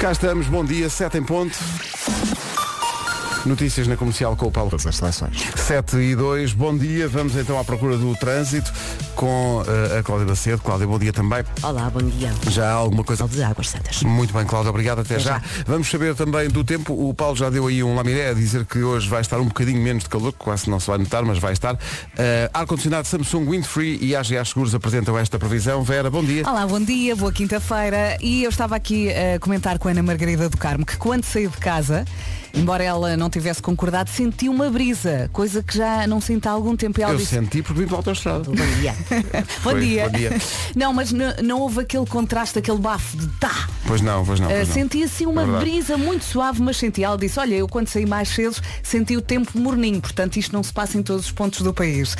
Cá estamos, bom dia, 7 em ponto. Notícias na comercial com o Paulo. Todas as seleções. 7 e 2, bom dia. Vamos então à procura do trânsito com eh, a Cláudia Macedo. Cláudia, bom dia também. Olá, bom dia. Já há alguma coisa. de Águas Santas. Muito bem, Cláudia, obrigado. Até, Até já. já. Vamos saber também do tempo. O Paulo já deu aí um laminé a dizer que hoje vai estar um bocadinho menos de calor, que quase não se vai notar, mas vai estar. Eh, Ar-condicionado Samsung Windfree e AGA Seguros apresentam esta previsão. Vera, bom dia. Olá, bom dia, boa quinta-feira. E eu estava aqui a comentar com a Ana Margarida do Carmo que quando saí de casa, embora ela não tivesse concordado, senti uma brisa, coisa que já não sinto há algum tempo. E ela Eu disse, senti porque vim pela autostrada. Bom dia. bom, Foi, dia. bom dia. Não, mas não houve aquele contraste, aquele bafo de tá. Pois não, pois não. Pois não. senti assim uma É brisa muito suave, mas senti. Ela disse, olha, eu quando saí mais cedo senti o tempo morninho, portanto isto não se passa em todos os pontos do país. Uh,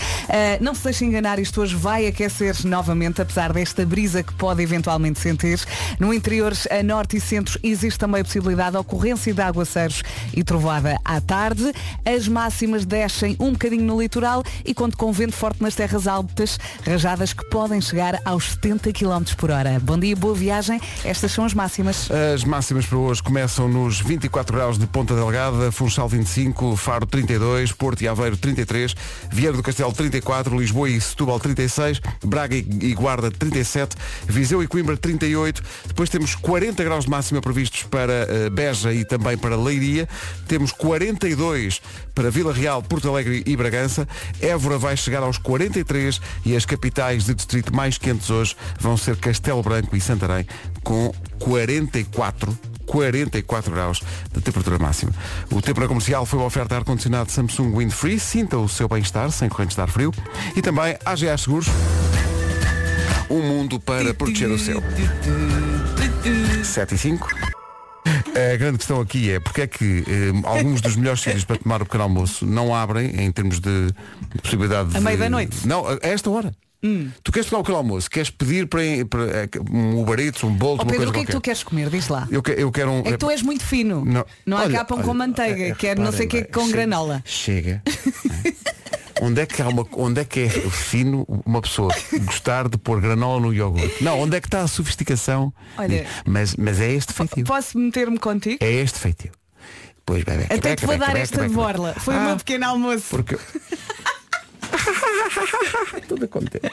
não se deixe enganar, isto hoje vai aquecer novamente, apesar desta brisa que pode eventualmente sentir. No interior, a norte e centro, existe também a possibilidade de ocorrência de aguaceiros e trovada à tarde. As máximas descem um bocadinho no litoral e conto com vento forte nas terras altas, rajadas que podem chegar aos 70 km por hora. Bom dia, boa viagem. Estas são as máximas. As máximas para hoje começam nos 24 graus de Ponta Delgada, Funchal 25, Faro 32, Porto e Aveiro 33, Vieira do Castelo 34, Lisboa e Setúbal 36, Braga e e Guarda 37, Viseu e Coimbra 38, depois temos 40 graus de máxima previstos para eh, Beja e também para Leiria, temos 42 para Vila Real, Porto Alegre e Bragança, Évora vai chegar aos 43 e as capitais de distrito mais quentes hoje vão ser Castelo Branco e Santarém com 44 44 graus de temperatura máxima. O tempo comercial foi uma oferta de ar-condicionado Samsung Windfree. Sinta o seu bem-estar sem correntes de ar frio. E também AGA Seguros. Um mundo para proteger o seu. 7 e 5. A grande questão aqui é porque é que eh, alguns dos melhores sítios para tomar o pequeno almoço não abrem em termos de, de possibilidade de... À meia da noite? Não, a esta hora. Tu queres tomar o pequeno almoço, queres pedir para, para eh, um Uber Eats, um bolo, Ó uma Pedro, coisa o que é que qualquer. tu queres comer? Diz lá. Eu, que- eu quero um. É que tu és muito fino. Não. Não, há cá pão com manteiga, eh, quer não sei o que com granola. Chega. onde é que há uma, onde é que é fino uma pessoa gostar de pôr granola no iogurte? Não, onde é que está a sofisticação? Olha- mas, mas é este feitio. Posso meter-me contigo? É este feitio. Pois bem, Até te vou dar esta borla. Foi o Ah, meu pequeno almoço. Porque. Toda contente.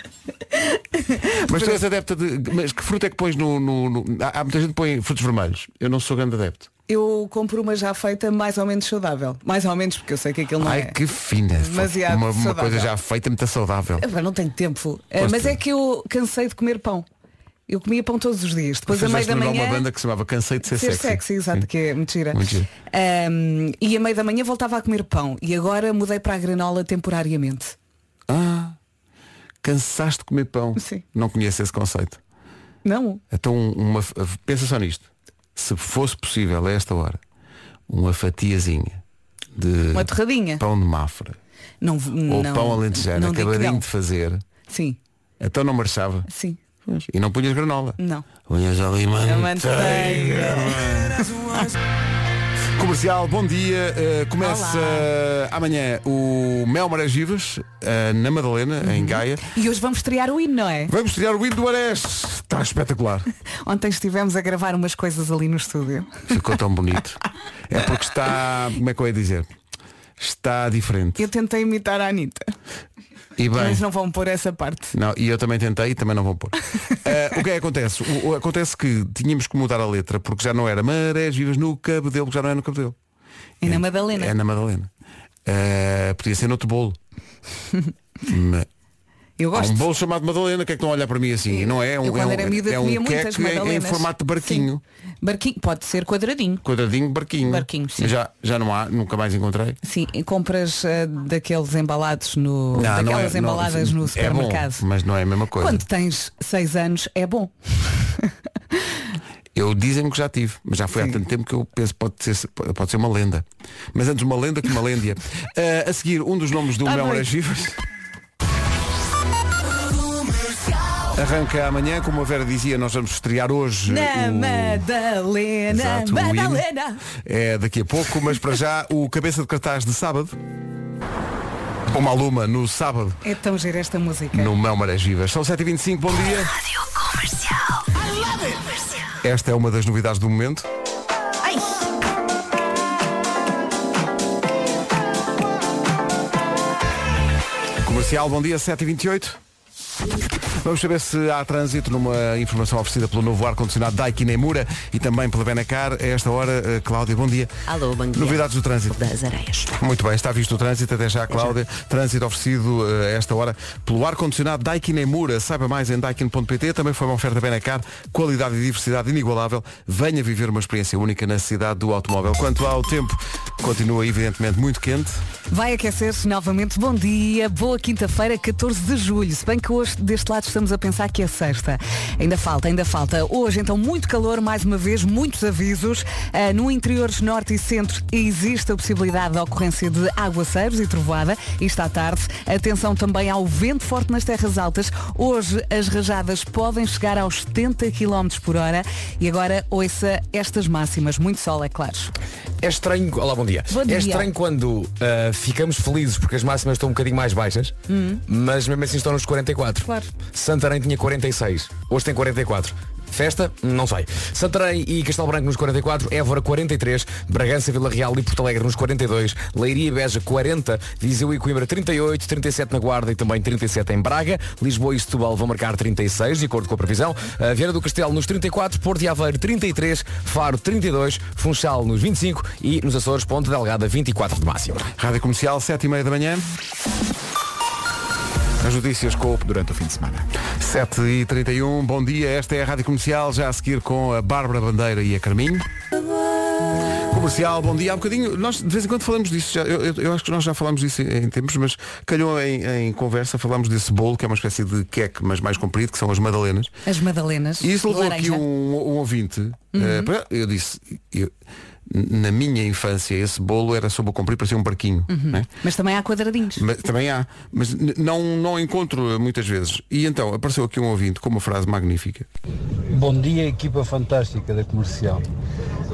Mas tu és adepta de. Mas que fruta é que pões no. no- no- Há, há muita gente que põe frutos vermelhos. Eu não sou grande adepto. Eu compro uma já feita mais ou menos saudável. Mais ou menos, porque eu sei que aquilo não Ai, é. que fina. Demasiado uma, uma coisa já feita, muito saudável. Pá, Não tenho tempo. Gosto Mas é que eu cansei de comer pão. Eu comia pão todos os dias. Depois a meio Fizeste da manhã. uma banda que se chamava Cansei de ser, Ser sexy. sexy, exato, Sim. que é mentira. Ahm, e a meio da manhã voltava a comer pão. E agora mudei para a granola temporariamente. Ah, cansaste de comer pão. Sim. Não conheço esse conceito. Não. Então, uma, pensa só nisto. Se fosse possível a esta hora, uma fatiazinha de Uma torradinha. pão de mafra Não, ou não, pão alentejano não digo que acabadinho de fazer, Sim, então não marchava. sim. E não punhas granola. Não. Punhas ali manteiga. manteiga. Comercial, bom dia. Uh, começa amanhã o Mel Marés Vivas, uh, na Madalena, em Gaia. E hoje vamos estrear o hino, não é? Vamos tirar o hino do Ares. Está espetacular. Ontem estivemos a gravar umas coisas ali no estúdio. Ficou tão bonito. É porque está, como é que eu ia dizer? Está diferente. Eu tentei imitar a Anitta. E bem. Mas não vão pôr essa parte. Não, e eu também tentei e também não vou pôr. Eh, o que é que acontece? O- o- acontece que tínhamos que mudar a letra porque já não era Marés Vivas no Cabedelo, porque já não é no Cabedelo. E na Madalena. É na Madalena. Eh, podia ser noutro bolo. Ma- Eu Há gosto. um bolo chamado Madalena, que é que estão a olhar para mim assim? Não é? É um, eu é um, era miúda é um queque em, em formato de barquinho. Sim. Barquinho, pode ser quadradinho. Quadradinho, barquinho. Barquinho, sim. Já, já não há, nunca mais encontrei. Sim, e compras ah, daqueles embalados no. Não, daquelas não é, não- embaladas no é supermercado. bom, mas não é a mesma coisa. Quando tens 6 anos é bom. Eu dizem-me que já tive, mas já foi há Sim. tanto tempo que eu penso que pode ser, pode ser uma lenda. Mas antes uma lenda que uma lêndia. Ah, a seguir, um dos nomes do Tá Mel. Arranca amanhã, como a Vera dizia, nós vamos estrear hoje. Na o... Madalena, Exato, Madalena. É daqui a pouco, mas para já o cabeça de cartaz de sábado. O Maluma no sábado. É tão gira esta música. No Mão Marés Vivas. São 7h25, bom dia. Rádio comercial. I love it. Esta é uma das novidades do momento. Comercial, bom dia, 7h28. Vamos saber se há trânsito numa informação oferecida pelo novo ar-condicionado Daikin Emura e também pela Benacar. A esta hora, eh, Cláudia, bom dia. Alô, bom dia. Novidades do trânsito. Das areias. Muito bem, está visto o trânsito, até já, Cláudia. Trânsito oferecido eh, a esta hora pelo ar-condicionado Daikin Emura. Saiba mais em daikin.pt. Também foi uma oferta Benacar. Qualidade e diversidade inigualável. Venha viver uma experiência única na cidade do automóvel. Quanto ao tempo, continua evidentemente muito quente. Vai aquecer-se novamente. Bom dia, boa quinta-feira, 14 de julho. Se bem que hoje deste lado estamos a pensar que é sexta. Ainda falta, ainda falta. Hoje então muito calor, mais uma vez, muitos avisos. Uh, no interior norte e centro existe a possibilidade da ocorrência de aguaceiros e trovoada. Isto à tarde. Atenção também ao vento forte nas terras altas. Hoje as rajadas podem chegar aos 70 km por hora. E agora ouça estas máximas. Muito sol, é claro. É estranho. Olá, bom dia. Bom dia. É estranho quando uh, ficamos felizes porque as máximas estão um bocadinho mais baixas, mas mesmo assim estão nos 44. Claro. Santarém tinha 46, hoje tem 44. Festa? Não sei. Santarém e Castelo Branco nos 44, Évora 43, Bragança, Vila Real e Porto Alegre nos 42, Leiria e Beja 40, Viseu e Coimbra 38, 37 na Guarda e também 37 em Braga, Lisboa e Setúbal vão marcar 36, de acordo com a previsão, a Vieira do Castelo nos 34, Porto e Aveiro 33, Faro 32, Funchal nos 25 e nos Açores Ponte Delgada 24 de máximo. Rádio Comercial, 7h30 da manhã. As notícias com o durante o fim de semana. 7 e 31 bom dia, esta é a Rádio Comercial, já a seguir com a Bárbara Bandeira e a Carminho. Comercial, bom dia. Há um bocadinho, nós de vez em quando falamos disso, já, eu, eu- acho que nós já falamos disso em, em tempos, mas calhou em, em conversa, falamos desse bolo, que é uma espécie de queque, mas mais comprido, que são as madalenas. As Madalenas. E isso levou aqui um, um ouvinte. eh, para- eu disse, eu- na minha infância, esse bolo era sob o comprido, parecia um barquinho. né? Mas também há quadradinhos. Mas, também há, mas não, não encontro eh, muitas vezes. E então apareceu aqui um ouvinte com uma frase magnífica. Bom dia, equipa fantástica da comercial.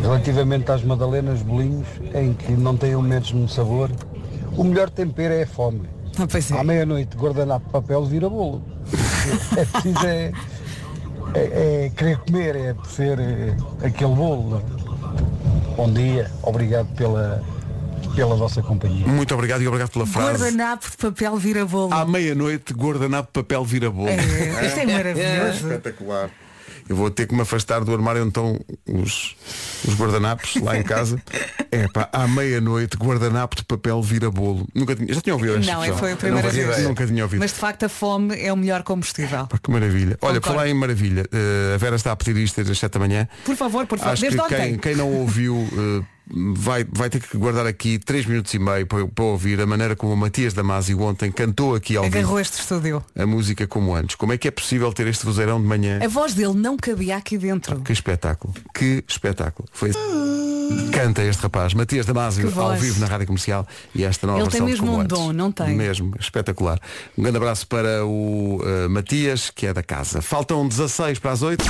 Relativamente às madalenas, bolinhos, em que não têm o mesmo sabor, o melhor tempero é a fome. Ah, é. À meia-noite, guardanapo de papel vira bolo. É preciso é, é- é querer comer, é ser é, aquele bolo. É? Bom dia, obrigado pela, pela vossa companhia. Muito obrigado e obrigado pela frase. Guardanapo de papel vira bolo. À meia-noite, guardanapo de papel vira bolo. É, isto é maravilhoso. Espetacular. Eu vou ter que me afastar do armário onde estão os, os guardanapos lá em casa. É pá, à meia-noite, guardanapo de papel vira bolo. Nunca tinha, já tinha ouvido esta Não, é- foi a primeira vez. ideia. Nunca tinha ouvido. Mas de facto a fome é o melhor combustível. Pá, que maravilha. Olha, Concordo. falar em maravilha, eh, a Vera está a pedir isto desde as 7 da manhã. Por favor, por favor, Acho desde que quem, quem não ouviu eh, vai, vai ter que guardar aqui 3 minutos e meio para, para ouvir a maneira como o Matias Damasio ontem cantou aqui ao vivo Agarrou este estúdio. a música como antes. Como é que é possível ter este vozeirão de manhã? A voz dele não cabia aqui dentro. Que espetáculo. Que espetáculo. Foi Canta este rapaz, Matias Damasio, ao vivo na Rádio Comercial e esta nova Ele tem mesmo um dom, não tem? Mesmo, espetacular. Um grande abraço para o eh, Matias, que é da casa. Faltam 16 para as 8.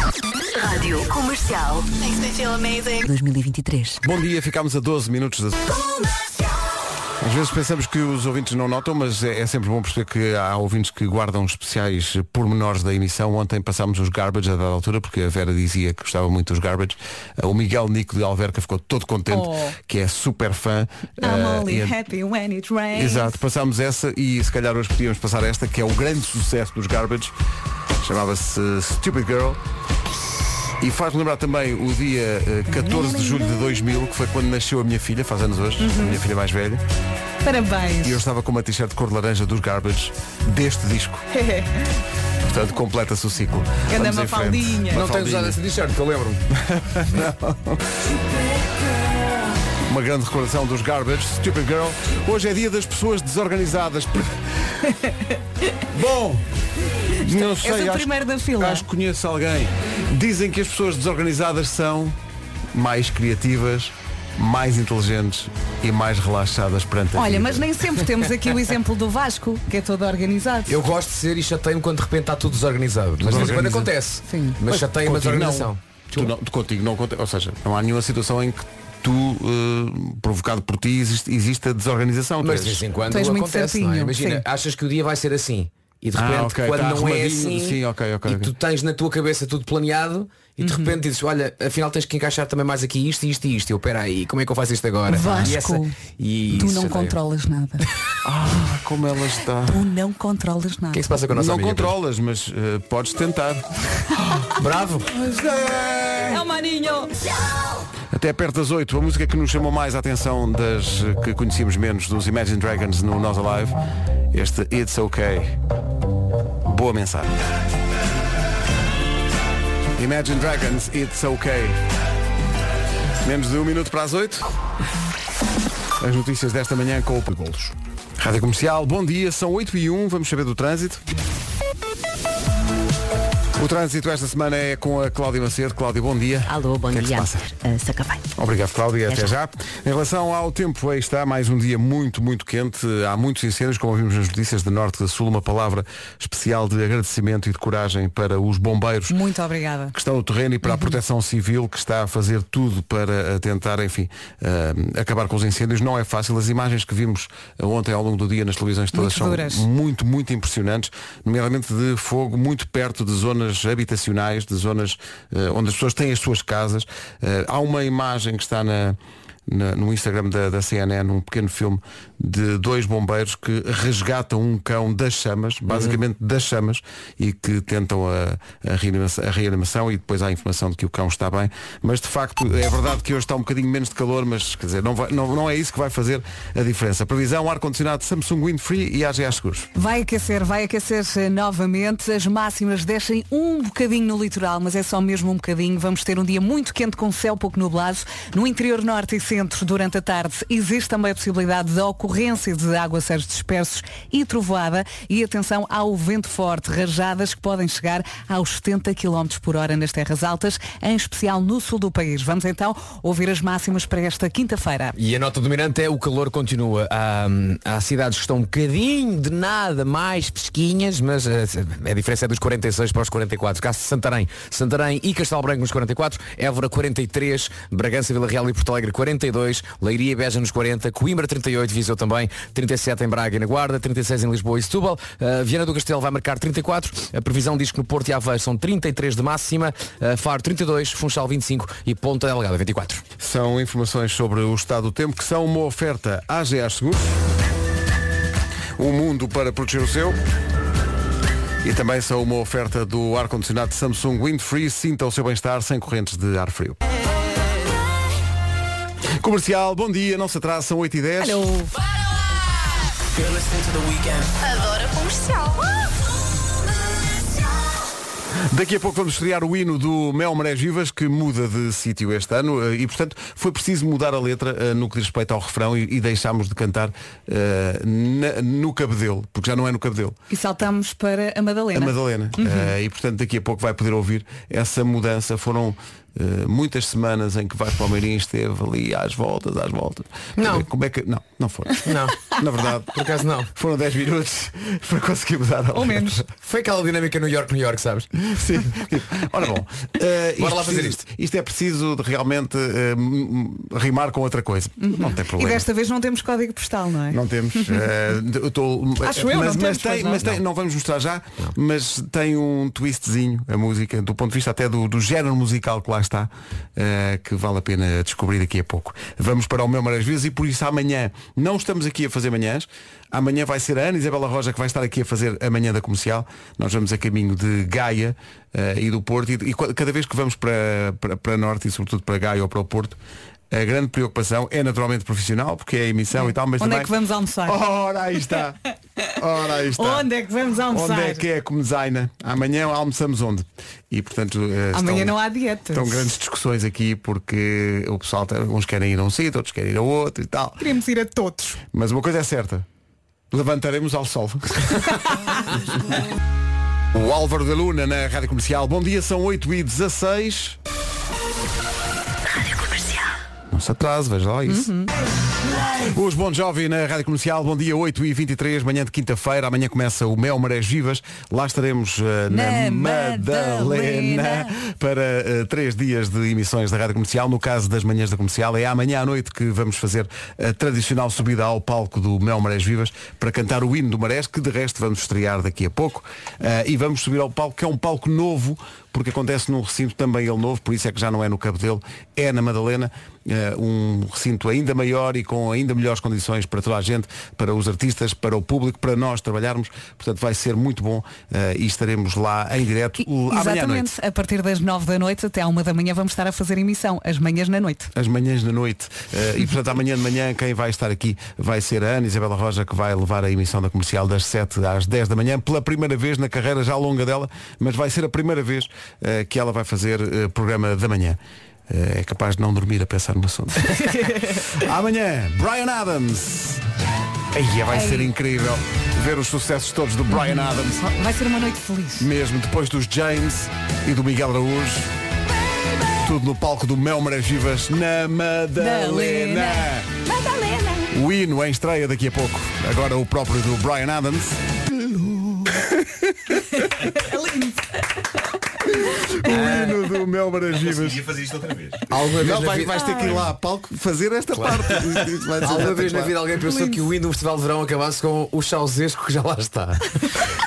Rádio Comercial. Makes me feel amazing. 2023. Bom dia, ficámos a 12 minutos das... Às vezes pensamos que os ouvintes não notam, mas é, é sempre bom perceber que há ouvintes que guardam especiais pormenores da emissão. Ontem passámos os garbage a dada altura, porque a Vera dizia que gostava muito dos garbage. O Miguel Nico de Alverca ficou todo contente, Oh. que é super fã. I'm Ah, only e happy when it rains. Exato, passámos essa e se calhar hoje podíamos passar esta, que é o grande sucesso dos Garbage. Chamava-se Stupid Girl. E faz-me lembrar também o dia eh, 14 de julho de 2000, que foi quando nasceu a minha filha, faz anos hoje, a minha filha mais velha. Parabéns. E eu estava com uma t-shirt de cor de laranja dos Garbage deste disco. Portanto, completa-se o ciclo. Vamos em frente. Mafaldinha. Não Mafaldinha. tenho usado essa t-shirt, que eu lembro-me. Uma grande recordação dos Garbage, Stupid Girl. Hoje é dia das pessoas desorganizadas. Bom, não sei. És o acho, primeiro da fila. acho que conheço alguém. Dizem que as pessoas desorganizadas são mais criativas, mais inteligentes e mais relaxadas perante a Olha, vida. mas nem sempre temos aqui o exemplo do Vasco, que é todo organizado. Eu gosto de ser e chateio-me quando de repente está tudo desorganizado. Mas de quando acontece. Sim. Mas chateia-me a Contigo não. desorganização. Tu não, contigo não acontece. Ou seja, não há nenhuma situação em que tu, eh, provocado por ti, existe, existe a desorganização. Mas de vez em quando acontece, não é? certinho, Imagina, sim. achas que o dia vai ser assim E de repente, Ah, ok, quando tá não é assim, Sim, ok, ok, e tu tens na tua cabeça tudo planeado e de Uhum. repente dizes, olha, afinal tens que encaixar também mais aqui isto, isto e isto. E eu, peraí, como é que eu faço isto agora? Vasco, e essa, e Tu isso não controlas nada. Ah, como ela está. Tu não controlas O nada. que é que se passa com a nossa Não amiga? controlas, mas eh, podes tentar. Bravo! É o maninho! Até perto das 8, a música que nos chamou mais a atenção das que conhecíamos menos dos Imagine Dragons no Nós Alive, este It's Okay. Boa mensagem. Imagine Dragons, It's Okay. Menos de um minuto para as 8. As notícias desta manhã com o Golos. Rádio Comercial, bom dia, são 8 e 1, vamos saber do trânsito. O trânsito esta semana é com a Cláudia Macedo. Cláudia, bom dia. Alô, bom que é que se dia. passa? Uh. Obrigado, Cláudia. Até Até já. Em relação ao tempo, aí está mais um dia muito, muito quente. Há muitos incêndios, como vimos nas notícias de Norte e de Sul. Uma palavra especial de agradecimento e de coragem para os bombeiros Muito obrigada. que estão no terreno e para a Proteção Civil que está a fazer tudo para eh, tentar, enfim, eh, acabar com os incêndios. Não é fácil. As imagens que vimos eh, ontem ao longo do dia nas televisões todas Muito são duras. muito, muito impressionantes, nomeadamente de fogo muito perto de zonas habitacionais, de zonas eh, onde as pessoas têm as suas casas. Eh, há uma imagem que está na, na- no Instagram da, da CNN, um pequeno filme de dois bombeiros que resgatam um cão das chamas, basicamente das chamas, e que tentam a, a reanimação, a reanimação e depois há a informação de que o cão está bem. Mas de facto é verdade que hoje está um bocadinho menos de calor, mas quer dizer, não, vai- não, não é isso que vai fazer a diferença. Previsão, ar-condicionado Samsung Windfree e AGA Seguros. Vai aquecer, vai aquecer eh, novamente. As máximas descem um bocadinho no litoral, mas é só mesmo um bocadinho. Vamos ter um dia muito quente com céu pouco nublado. No interior norte e centro, durante a tarde, existe também a possibilidade da ocorrência de aguaceiros dispersos e trovoada. E atenção ao vento forte, rajadas que podem chegar aos 70 km por hora nas terras altas, em especial no sul do país. Vamos então ouvir as máximas para esta quinta-feira. E a nota dominante é o calor continua. Há, há cidades que estão um bocadinho de nada mais pesquinhas, mas eh, a diferença é dos 46 para os 44. Caso Santarém, Santarém e Castelo Branco nos 44, Évora 43, Bragança, Vila Real e Porto Alegre 42, Leiria e Beja nos 40, Coimbra 38, Viseu também, 37 em Braga e na Guarda, 36 em Lisboa e Setúbal, uh, Viana do Castelo vai marcar 34, a previsão diz que no Porto e Aveiro são 33 de máxima, uh, Faro 32, Funchal 25 e Ponta Delgada 24. São informações sobre o estado do tempo que são uma oferta AGA Seguros. O mundo para proteger o seu. E também são uma oferta do ar-condicionado Samsung Windfree. Sinta o seu bem-estar sem correntes de ar frio. Comercial, bom dia, não se atrasa, são 8 e 10 Alô. Adoro a comercial. Daqui a pouco vamos estrear o hino do Mel Marés Vivas, que muda de sítio este ano eh, e, portanto, foi preciso mudar a letra eh, no que diz respeito ao refrão e, e deixámos de cantar eh, na- no Cabedelo, porque já não é no Cabedelo. E saltamos para a A Madalena. Madalena. Eh, e portanto daqui a pouco vai poder ouvir essa mudança. Foram eh, muitas semanas em que Vasco Palmeirinho esteve ali às voltas, às voltas. Não. Como é que. Não, não foram. Não. Na verdade, Por acaso não. foram 10 minutos para conseguir mudar a Ou menos. Foi aquela dinâmica New York, New York, sabes? Sim. Ora bom, eh, Bora lá fazer precisa- Isto é preciso de realmente m- rimar com outra coisa. Não tem E problema. desta vez não temos código postal, não é? Não temos. eu tô- Acho eu, mas, não mas temos, tem, não? mas tem, não. vamos mostrar já, mas tem um twistzinho a música, do ponto de vista até do, do género musical que lá está, eh, que vale a pena descobrir daqui a pouco. Vamos para o meu Vezes e por isso amanhã não estamos aqui a fazer manhãs. Amanhã vai ser a Ana Isabela Roja que vai estar aqui a fazer a manhã da comercial. Nós vamos a caminho de Gaia eh, e do Porto e, e cada vez que vamos para, para, para Norte e sobretudo para Gaia ou para o Porto, a grande preocupação é naturalmente profissional, porque é a emissão e tal, mas Onde também... é que vamos almoçar? Ora, aí está. Ora, aí está. Onde é que vamos almoçar? Onde é que é como designer? Amanhã almoçamos onde? E portanto eh, Amanhã estão, não há dieta. estão grandes discussões aqui porque o pessoal tem- uns querem ir a um sítio, outros querem ir a outro e tal. Queremos ir a todos. Mas uma coisa é certa. Levantaremos ao sol. o Álvaro da Luna na Rádio Comercial. Bom dia, são 8 e 16 Rádio Comercial. Não se atrase, veja lá isso. Os Bon Jovi na Rádio Comercial, bom dia 8 e 23 manhã de quinta-feira, amanhã começa o Mel Marés Vivas, lá estaremos eh, na, Na Madalena, Madalena. para eh, três dias de emissões da Rádio Comercial, no caso das manhãs da Comercial, é amanhã à noite que vamos fazer a tradicional subida ao palco do Mel Marés Vivas para cantar o hino do Marés, que de resto vamos estrear daqui a pouco, Eh, e vamos subir ao palco, que é um palco novo, porque acontece num recinto também ele novo, por isso é que já não é no Cabedelo, é na Madalena, um recinto ainda maior e com ainda melhores condições para toda a gente, para os artistas, para o público, para nós trabalharmos, portanto vai ser muito bom eh, e estaremos lá em direto E- amanhã à noite. Exatamente, a partir das 9 da noite até à 1 da manhã vamos estar a fazer emissão, as manhãs na noite. As manhãs da noite. Eh, e portanto amanhã de manhã quem vai estar aqui vai ser a Ana Isabela Roja que vai levar a emissão da comercial das 7 às 10 da manhã, pela primeira vez na carreira já longa dela, mas vai ser a primeira vez eh, que ela vai fazer eh, programa da manhã. É capaz de não dormir a pensar no assunto. Amanhã, Brian Adams. Aí vai ser incrível ver os sucessos todos do Brian Adams. Vai ser uma noite feliz. Mesmo depois dos James e do Miguel Araújo. Tudo no palco do Mel Marés Vivas na Madalena. Madalena. O hino em estreia daqui a pouco. Agora o próprio do Brian Adams. É lindo. O hino do Mel Vivas. Conseguia fazer isto outra vez. Alguma vez, Não, na vais, vida, vais ter que ir lá a palco fazer esta parte. Isto- isto vai ser alguma vez na espetacular. vida alguém pensou que o hino do Festival de Verão acabasse com o chauzesco que já lá está.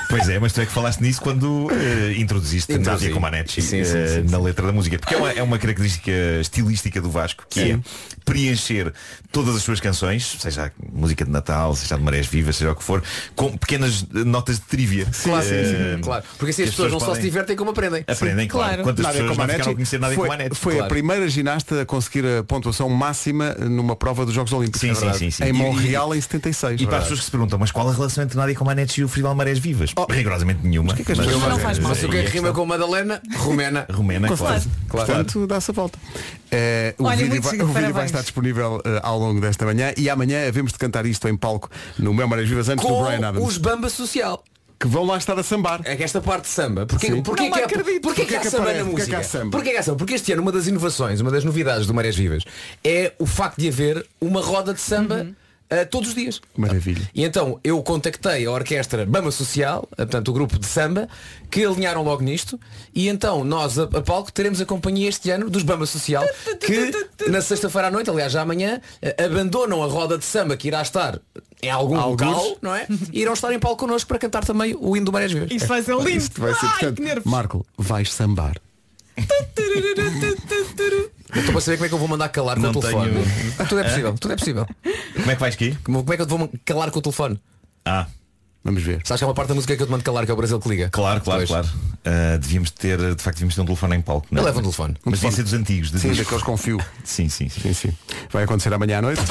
Pois é, mas tu é que falaste nisso quando eh, introduziste Introduzi. Nádia Comaneci Sim, sim, eh, sim, sim. na letra da música. Porque é uma, é uma característica estilística do Vasco, que é preencher todas as suas canções, seja a música de Natal, seja a de Marés Vivas, seja o que for, com pequenas eh, notas de trivia. Claro, Eh, claro. Porque assim que as pessoas não só se podem- divertem como aprendem. Aprendem, claro. claro. Quantas Nádia pessoas não Comaneci ficaram a conhecer Nádia foi, Comaneci? foi a Claro. primeira ginasta a conseguir a pontuação máxima numa prova dos Jogos Olímpicos. Sim, É sim, sim, sim. Em E- Montreal em 76. E para as pessoas que se perguntam, mas qual a relação entre Nádia Comaneci e o Festival Marés Vivas? Rigorosamente nenhuma. que é que as pessoas mas- fazem? Não faz mal. Mas o que é que rima com Madalena? Romena. Romena, claro. Claro. Portanto, dá-se a volta. Eh, o Olha, vídeo, muito vai, o vídeo vai estar disponível eh, ao longo desta manhã e amanhã havemos de cantar isto em palco no Meu Marés Vivas antes do Com Brian Adams. os Bamba Social. Que vão lá estar a sambar. É que esta parte de samba. Porquê, Sim. porquê Não que, há- acredito. porquê que há que samba na Porquê que música? há samba? Porquê que há samba? Porque este ano uma das inovações, uma das novidades do Marés Vivas é o facto de haver uma roda de samba eh, todos os dias. Maravilha. E então eu contactei a orquestra Bama Social, eh, portanto o grupo de samba, que alinharam logo nisto, e então nós a, a palco teremos a companhia este ano dos Bama Social, que na sexta-feira à noite, aliás já amanhã, eh, abandonam a roda de samba que irá estar em algum Alguns. local, não é? E irão estar em palco connosco para cantar também o hino do Marés Vivas. Isto vai ser lindo. Isto vai ser, Ai, portanto, que nervos. Marco, vais sambar. Eu Estou para saber como é que eu vou mandar calar com Não o telefone. tenho- Tudo é possível, tudo é possível. Como é que vais aqui? Como como é que eu vou calar com o telefone? Ah, Vamos ver. Sabes que há uma parte da música que eu te mando calar, que é o Brasil que liga. claro, claro, Pois. claro. Ah, devíamos ter, de facto, devíamos ter um telefone em palco. não é? Eu levo um telefone. Mas devia ser dos antigos. de Sim, daqueles com fio. Sim, sim, sim. Sim, sim. Vai acontecer amanhã à noite.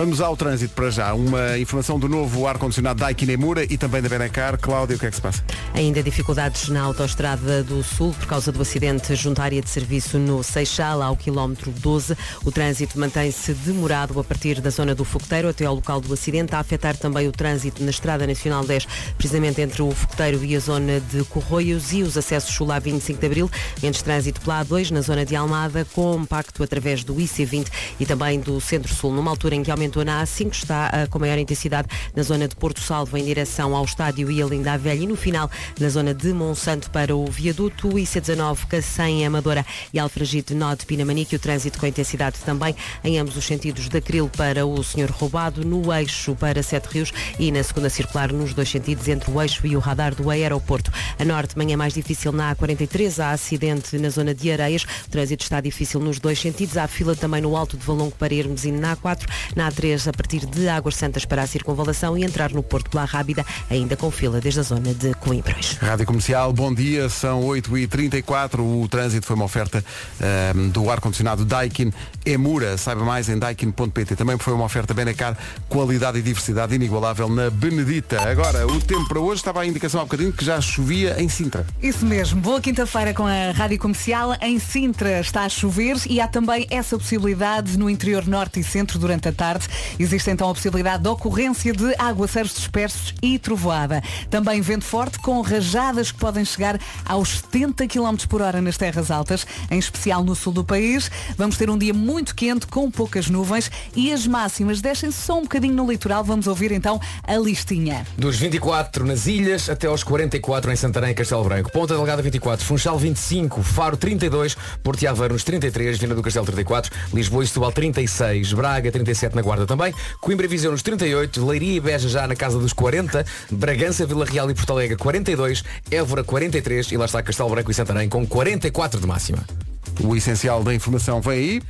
Vamos ao trânsito para já. Uma informação do novo ar-condicionado Daikin Emura e também da Benacar. Cláudia, o que é que se passa? Ainda dificuldades na autoestrada do Sul por causa do acidente junto à área de serviço no Seixal, ao quilómetro 12. O trânsito mantém-se demorado a partir da zona do Fogoteiro até ao local do acidente, a afetar também o trânsito na Estrada Nacional 10, precisamente entre o Fogoteiro e a zona de Corroios e os acessos sul à 25 de Abril. Menos trânsito pela A2 na zona de Almada, compacto através do IC20 e também do Centro-Sul. Numa altura em que aumentou na A5, está ah, com maior intensidade na zona de Porto Salvo em direção ao estádio e a Linda a Velha e no final na zona de Monsanto para o viaduto IC19 Cacém Amadora e Alfragide Norte Pinamanique. O trânsito com intensidade também em ambos os sentidos da Cril para o Senhor Roubado, no eixo para Sete Rios e na segunda circular nos dois sentidos entre o eixo e o radar do aeroporto. A norte, manhã mais difícil na A43, há acidente na zona de Areias. O trânsito está difícil nos dois sentidos. Há fila também no alto de Valongo para Hermesino na A4, na A3 a partir de Águas Santas para a circunvalação e entrar no Porto pela Rábida, ainda com fila desde a zona de Coimbrões. Rádio Comercial, bom dia, são 8h34. O trânsito foi uma oferta ahm, do ar-condicionado Daikin Emura. Saiba mais em daikin.pt. Também foi uma oferta Benacar, qualidade e diversidade inigualável na Benedita. Agora, o tempo para hoje estava a indicação há bocadinho que já chovia em Sintra. Isso mesmo. Boa quinta-feira com a Rádio Comercial. Em Sintra está a chover e há também essa possibilidade no interior norte e centro durante a tarde. Existe então a possibilidade de ocorrência de aguaceiros dispersos e trovoada. Também vento forte com rajadas que podem chegar aos 70 km por hora nas terras altas, em especial no sul do país. Vamos ter um dia muito quente com poucas nuvens e as máximas descem só um bocadinho no litoral. Vamos ouvir então a listinha. Dos 24 nas ilhas até aos 44 em Santarém e Castelo Branco. Ponta Delgada 24, Funchal 25, Faro 32, Porto Aveiro nos 33, Viana do Castelo 34, Lisboa e Setúbal 36, Braga 37 na Guarda também, Coimbra e Viseu nos 38, Leiria e Beja já na casa dos 40, Bragança, Vila Real e Porto Alegre 42, Évora 43 e lá está Castelo Branco e Santarém com 44 de máxima. O essencial da informação vem aí.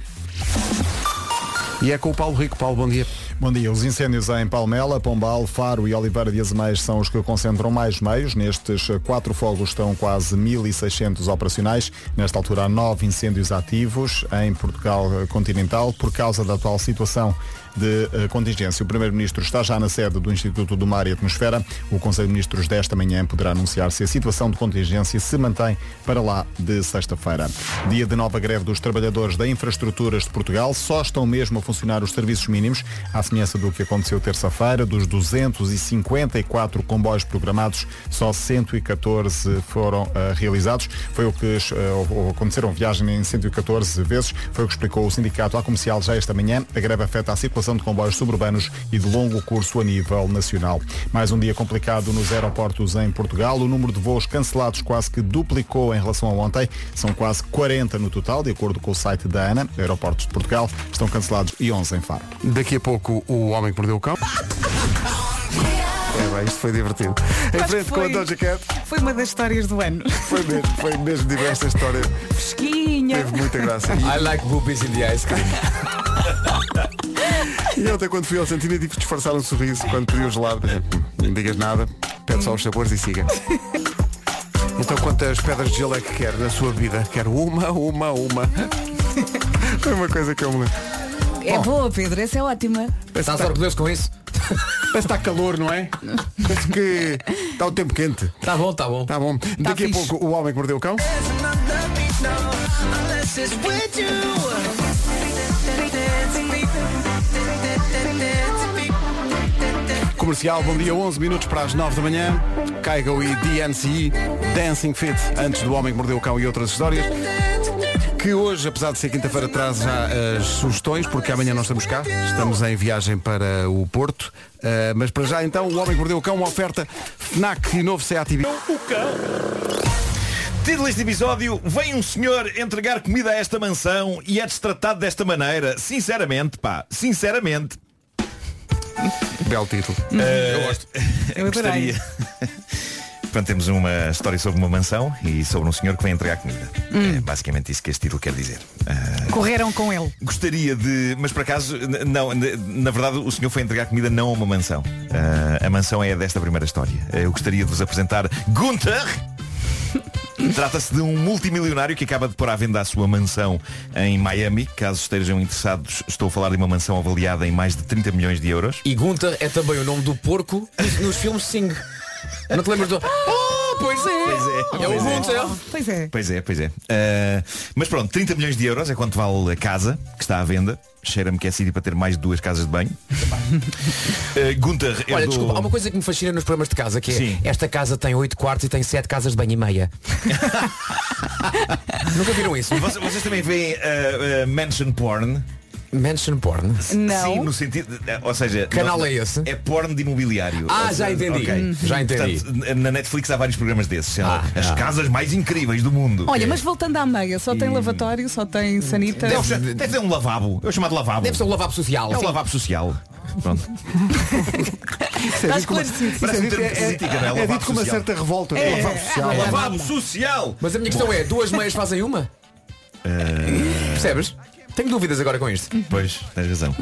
E é com o Paulo Rico. Paulo, bom dia. Bom dia. Os incêndios em Palmela, Pombal, Faro e Oliveira de Azeméis são os que concentram mais meios. Nestes quatro fogos estão quase 1.600 operacionais. Nesta altura há nove incêndios ativos em Portugal continental por causa da atual situação de eh, contingência. O Primeiro-Ministro está já na sede do Instituto do Mar e Atmosfera. O Conselho de Ministros desta manhã poderá anunciar se a situação de contingência se mantém para lá de sexta-feira. Dia de nova greve dos trabalhadores da infraestruturas de Portugal. Só estão mesmo a funcionar os serviços mínimos, à semelhança do que aconteceu terça-feira. Dos 254 comboios programados, só 114 foram eh, realizados. Foi o que eh, aconteceram viagem em 114 vezes. Foi o que explicou o sindicato à comercial já esta manhã. A greve afeta a circulação de comboios suburbanos e de longo curso a nível nacional. Mais um dia complicado nos aeroportos em Portugal. O número de voos cancelados quase que duplicou em relação a ontem. São quase 40 no total, de acordo com o site da ANA. Aeroportos de Portugal estão cancelados e 11 em Faro. Daqui a pouco o Homem que Mordeu o Cão. É bem, isto foi divertido. Em frente que com a foi. Doja Cat. Foi uma das histórias do ano. Foi mesmo, foi mesmo diversa história. Fresquinha. Teve muita graça. I like boobies in the ice cream. E ontem quando fui ao Santina tive de disfarçar um sorriso quando pedi o gelado. Não digas nada, pede só os sabores e siga. Então quantas pedras de gelo é que quer na sua vida? Quero uma, uma, uma. Foi uma coisa que eu me lembro. É boa, Pedro, essa é ótima. Estás orgulhoso com isso? Parece que está calor, não é? Parece que está o tempo quente. Tá bom, tá bom. Tá bom. Daqui a fixe. pouco o homem que mordeu o cão. Comercial, bom dia, 11 minutos para as 9 da manhã. Caigo e DNCE, Dancing Fit, antes do Homem que Mordeu o Cão e outras histórias. Que hoje, apesar de ser quinta-feira, traz já as sugestões, porque amanhã não estamos cá. Estamos em viagem para o Porto. Uh, mas para já, então, o Homem que Mordeu o Cão, uma oferta FNAC e novo Seat Ibiza. Título deste episódio, vem um senhor entregar comida a esta mansão e é destratado desta maneira. Sinceramente, pá, sinceramente. Belo título. eu gosto. Eu adorei. gostaria. Portanto, temos uma história sobre uma mansão e sobre um senhor que vem entregar comida. É basicamente isso que este título quer dizer. Ah, Correram com ele. Gostaria de. Mas por acaso, não, na verdade o senhor foi entregar comida não a uma mansão. Ah, a mansão é a desta primeira história. Eu gostaria de vos apresentar Gunther. Trata-se de um multimilionário que acaba de pôr à venda a sua mansão em Miami. Caso estejam interessados, estou a falar de uma mansão avaliada em mais de 30 milhões de euros. E Gunther é também o nome do porco nos, nos filmes Sing. Não te lembras do. Pois é! Pois é, É o pois é. Gunther. Pois é. Pois é, pois é. Ah, mas pronto, 30 milhões de euros é quanto vale a casa que está à venda. Cheira-me que é sítio para ter mais de duas casas de banho. Gunther Olha, desculpa, há uma coisa que me fascina nos programas de casa, que é Sim. esta casa tem oito quartos e tem sete casas de banho e meia. Nunca viram isso? Vocês, vocês também veem ah, ah, mansion porn? Mansion porn. Não. Sim, no sentido. de- Ou seja. Canal não- é esse? É porn de imobiliário. Ah, Ou já seja, entendi. ok. Hum. Já entendi. Portanto, na Netflix há vários programas desses. Ah, as ah. casas mais incríveis do mundo. Olha, mas voltando à meia, só tem lavatório, só tem sanita. Deve, ser- deve ter um lavabo. Eu chamo de lavabo. Deve ser um lavabo social. É um lavabo social. Pronto. Está esclarecido. Parece um termo não é? é Lavabo dito com uma social. certa revolta. É, Lavabo é, social. é. Lavabo social. Mas a minha questão é, duas meias fazem uma? Percebes? Tenho dúvidas agora com isto. Pois, tens razão.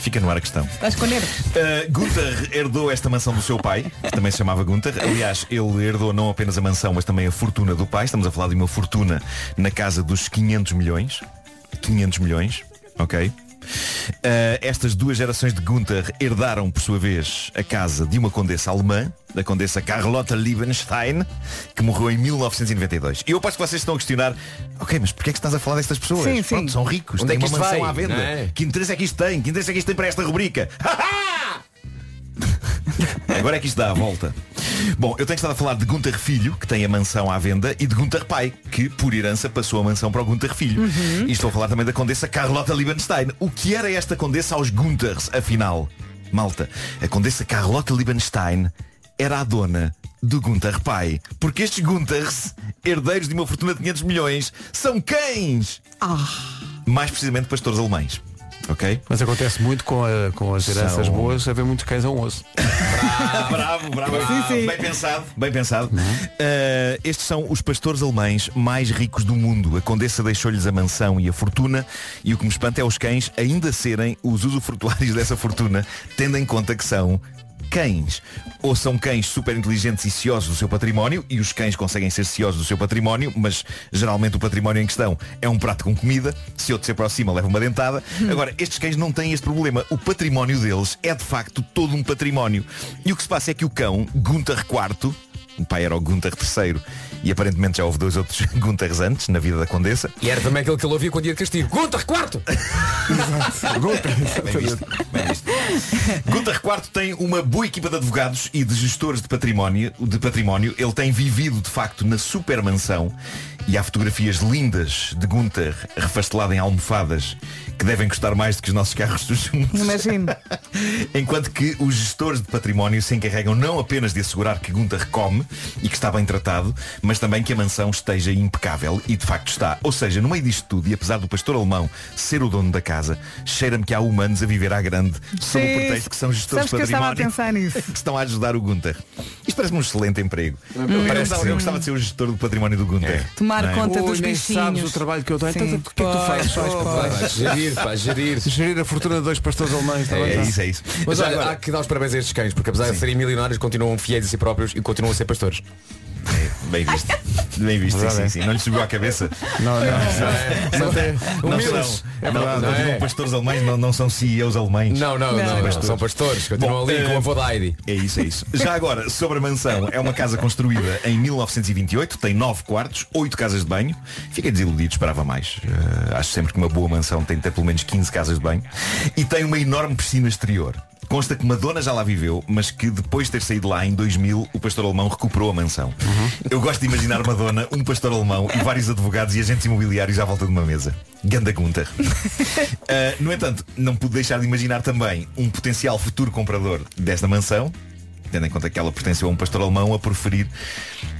Fica no ar a questão. Estás com nervos. Uh, Gunther herdou esta mansão do seu pai, que também se chamava Gunther. Aliás, ele herdou não apenas a mansão, mas também a fortuna do pai. Estamos a falar de uma fortuna na casa dos 500 milhões. 500 milhões, ok? Uh, estas duas gerações de Gunther herdaram, por sua vez, a casa de uma condessa alemã, da condessa Carlotta Liebenstein, que morreu em 1992. E eu aposto que vocês estão a questionar, ok, mas porquê é que estás a falar destas pessoas? Sim, Pronto, sim. são ricos, Onde têm é que uma isto mansão vai, à venda. é? Que interesse é que isto tem? Que interesse é que isto tem para esta rubrica? Agora é que isto dá a volta. Bom, eu tenho estado a falar de Gunther Filho, que tem a mansão à venda, e de Gunther Pai, que por herança passou a mansão para o Gunther Filho. E estou a falar também da condessa Carlotta Liebenstein. O que era esta condessa aos Gunthers, afinal? Malta, a condessa Carlotta Liebenstein era a dona do Gunther Pai. Porque estes Gunthers, herdeiros de uma fortuna de 500 milhões, são cães. Mais precisamente pastores alemães. Ok? Mas acontece muito com, a- com as heranças São- boas, haver muitos cães a um osso. bravo, bravo, Sim, sim. Bem pensado, bem pensado. Uh, estes são os pastores alemães mais ricos do mundo. A condessa deixou-lhes a mansão e a fortuna e o que me espanta é os cães ainda serem os usufrutuários dessa fortuna, tendo em conta que são cães. Ou são cães super inteligentes e ciosos do seu património, e os cães conseguem ser ciosos do seu património, mas geralmente o património em questão é um prato com comida, se outro se aproxima leva uma dentada. Agora, estes cães não têm este problema. O património deles é de facto todo um património. E o que se passa é que o cão, Gunther IV, o pai era o Gunther III, e aparentemente já houve dois outros Gunthers antes, na vida da Condessa. E era também aquele que ele ouvia quando ia de castigo. Gunther, quarto! Gunther IV tem uma boa equipa de advogados e de gestores de património, de património. Ele tem vivido, de facto, na super mansão e há fotografias lindas de Gunther refastelado em almofadas que devem custar mais do que os nossos carros dos juntos. Imagino. Enquanto que os gestores de património se encarregam não apenas de assegurar que Gunther come e que está bem tratado, mas também que a mansão esteja impecável e de facto está. Ou seja, no meio disto tudo, e apesar do pastor alemão ser o dono da casa, cheira-me que há humanos a viver à grande sob o Sim. pretexto que são gestores Sabes que de património. nisso. que estão a ajudar o Gunther. Isto parece-me um excelente emprego. Eu, Parece gostava, eu gostava de ser o gestor do património do Gunther. Tomar Não é? conta Ui, dos nem sabes bichinhos. o trabalho que eu tenho. Sim. Então, o que é que tu fazes? Oh, pá. Pá, gerir, pá, gerir. Gerir a fortuna de dois pastores alemães. tá É, bem, é isso, é isso. Mas Já olha, agora- há que dar os parabéns a estes cães, porque apesar de serem milionários, continuam fiéis a si próprios e continuam a ser pastores. Bem visto. Bem visto, sim, Verdade, sim, sim. Não lhe subiu à cabeça. Não, não. É- Não Humildes. são, É não, verdade. não, Não é? pastores alemães, não, não são CEOs alemães. Não, não, não, não, são pastores, continuam Bom, ali com eh, a avó da Heidi. É isso, é isso. Já agora, sobre a mansão, é uma casa construída em 1928, tem nove quartos, oito casas de banho. Fiquei desiludido, esperava mais. Eh, acho sempre que uma boa mansão tem de ter pelo menos 15 casas de banho. E tem uma enorme piscina exterior. Consta que Madonna já lá viveu, mas que depois de ter saído lá em 2000, o pastor alemão recuperou a mansão. Eu gosto de imaginar Madonna, um pastor alemão e vários advogados e agentes imobiliários à volta de uma mesa. Ganda Gunther. Uh, no entanto, não pude deixar de imaginar também um potencial futuro comprador desta mansão, tendo em conta que ela pertenceu a um pastor alemão, a proferir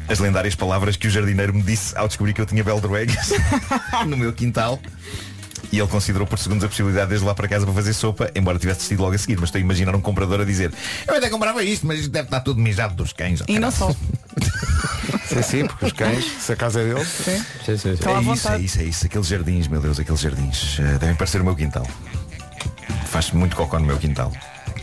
as lendárias palavras que o jardineiro me disse ao descobrir que eu tinha beldroegas no meu quintal. E ele considerou por segundos a possibilidade de ir lá para casa para fazer sopa, embora tivesse decidido logo a seguir. Mas estou a imaginar um comprador a dizer Eu até comprava isto, mas isto deve estar tudo mijado dos cães. E não só. Sim, sim, porque os cães, se a casa é deles. Sim, sim, sim. À É isso, é isso, é isso. Aqueles jardins, meu Deus, aqueles jardins. eh, devem parecer o meu quintal. Faz muito cocó no meu quintal.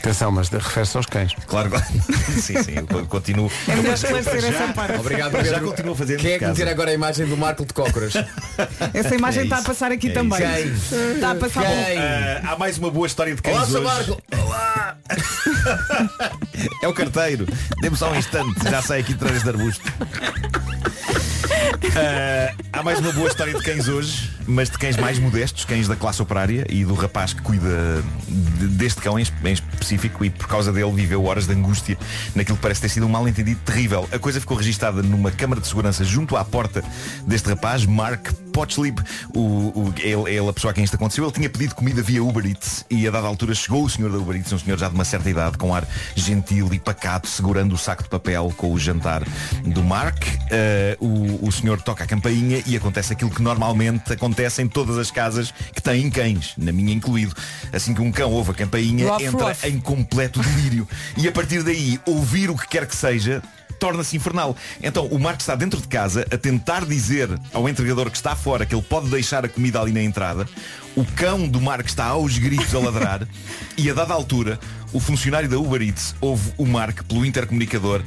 Atenção, mas refere-se aos cães. Claro, claro. sim, sim, eu continuo. É melhor esclarecer essa parte. Obrigado, Já Pedro. continuo a fazer Quem é que meter agora a imagem do Marco de Cócoras? Essa imagem É está a isso. passar aqui É também. isso. Está a passar? Ah, há mais uma boa história de cães Olá, hoje. Marco. Olá. É o carteiro. Dê-me só um instante, já sai aqui de trás deste arbusto. Ah, há mais uma boa história de cães hoje, mas de cães mais modestos, cães da classe operária e do rapaz que cuida de- deste cão em, es- em específico e por causa dele viveu horas de angústia naquilo que parece ter sido um mal entendido terrível. A coisa ficou registada numa câmara de segurança junto à porta deste rapaz, Mark Potchlip, o, o, ele, ele, a pessoa a quem isto aconteceu, ele tinha pedido comida via Uber Eats e a dada altura chegou o senhor da Uber Eats, um senhor já de uma certa idade, com ar gentil e pacato, segurando o saco de papel com o jantar do Mark. Eh, o, o senhor toca a campainha e acontece aquilo que normalmente acontece em todas as casas que têm cães, na minha incluído. Assim que um cão ouve a campainha, entra em completo delírio. E a partir daí, ouvir o que quer que seja, torna-se infernal. Então o Marco está dentro de casa a tentar dizer ao entregador que está fora que ele pode deixar a comida ali na entrada. O cão do Marco está aos gritos a ladrar e a dada altura o funcionário da Uber Eats ouve o Marco pelo intercomunicador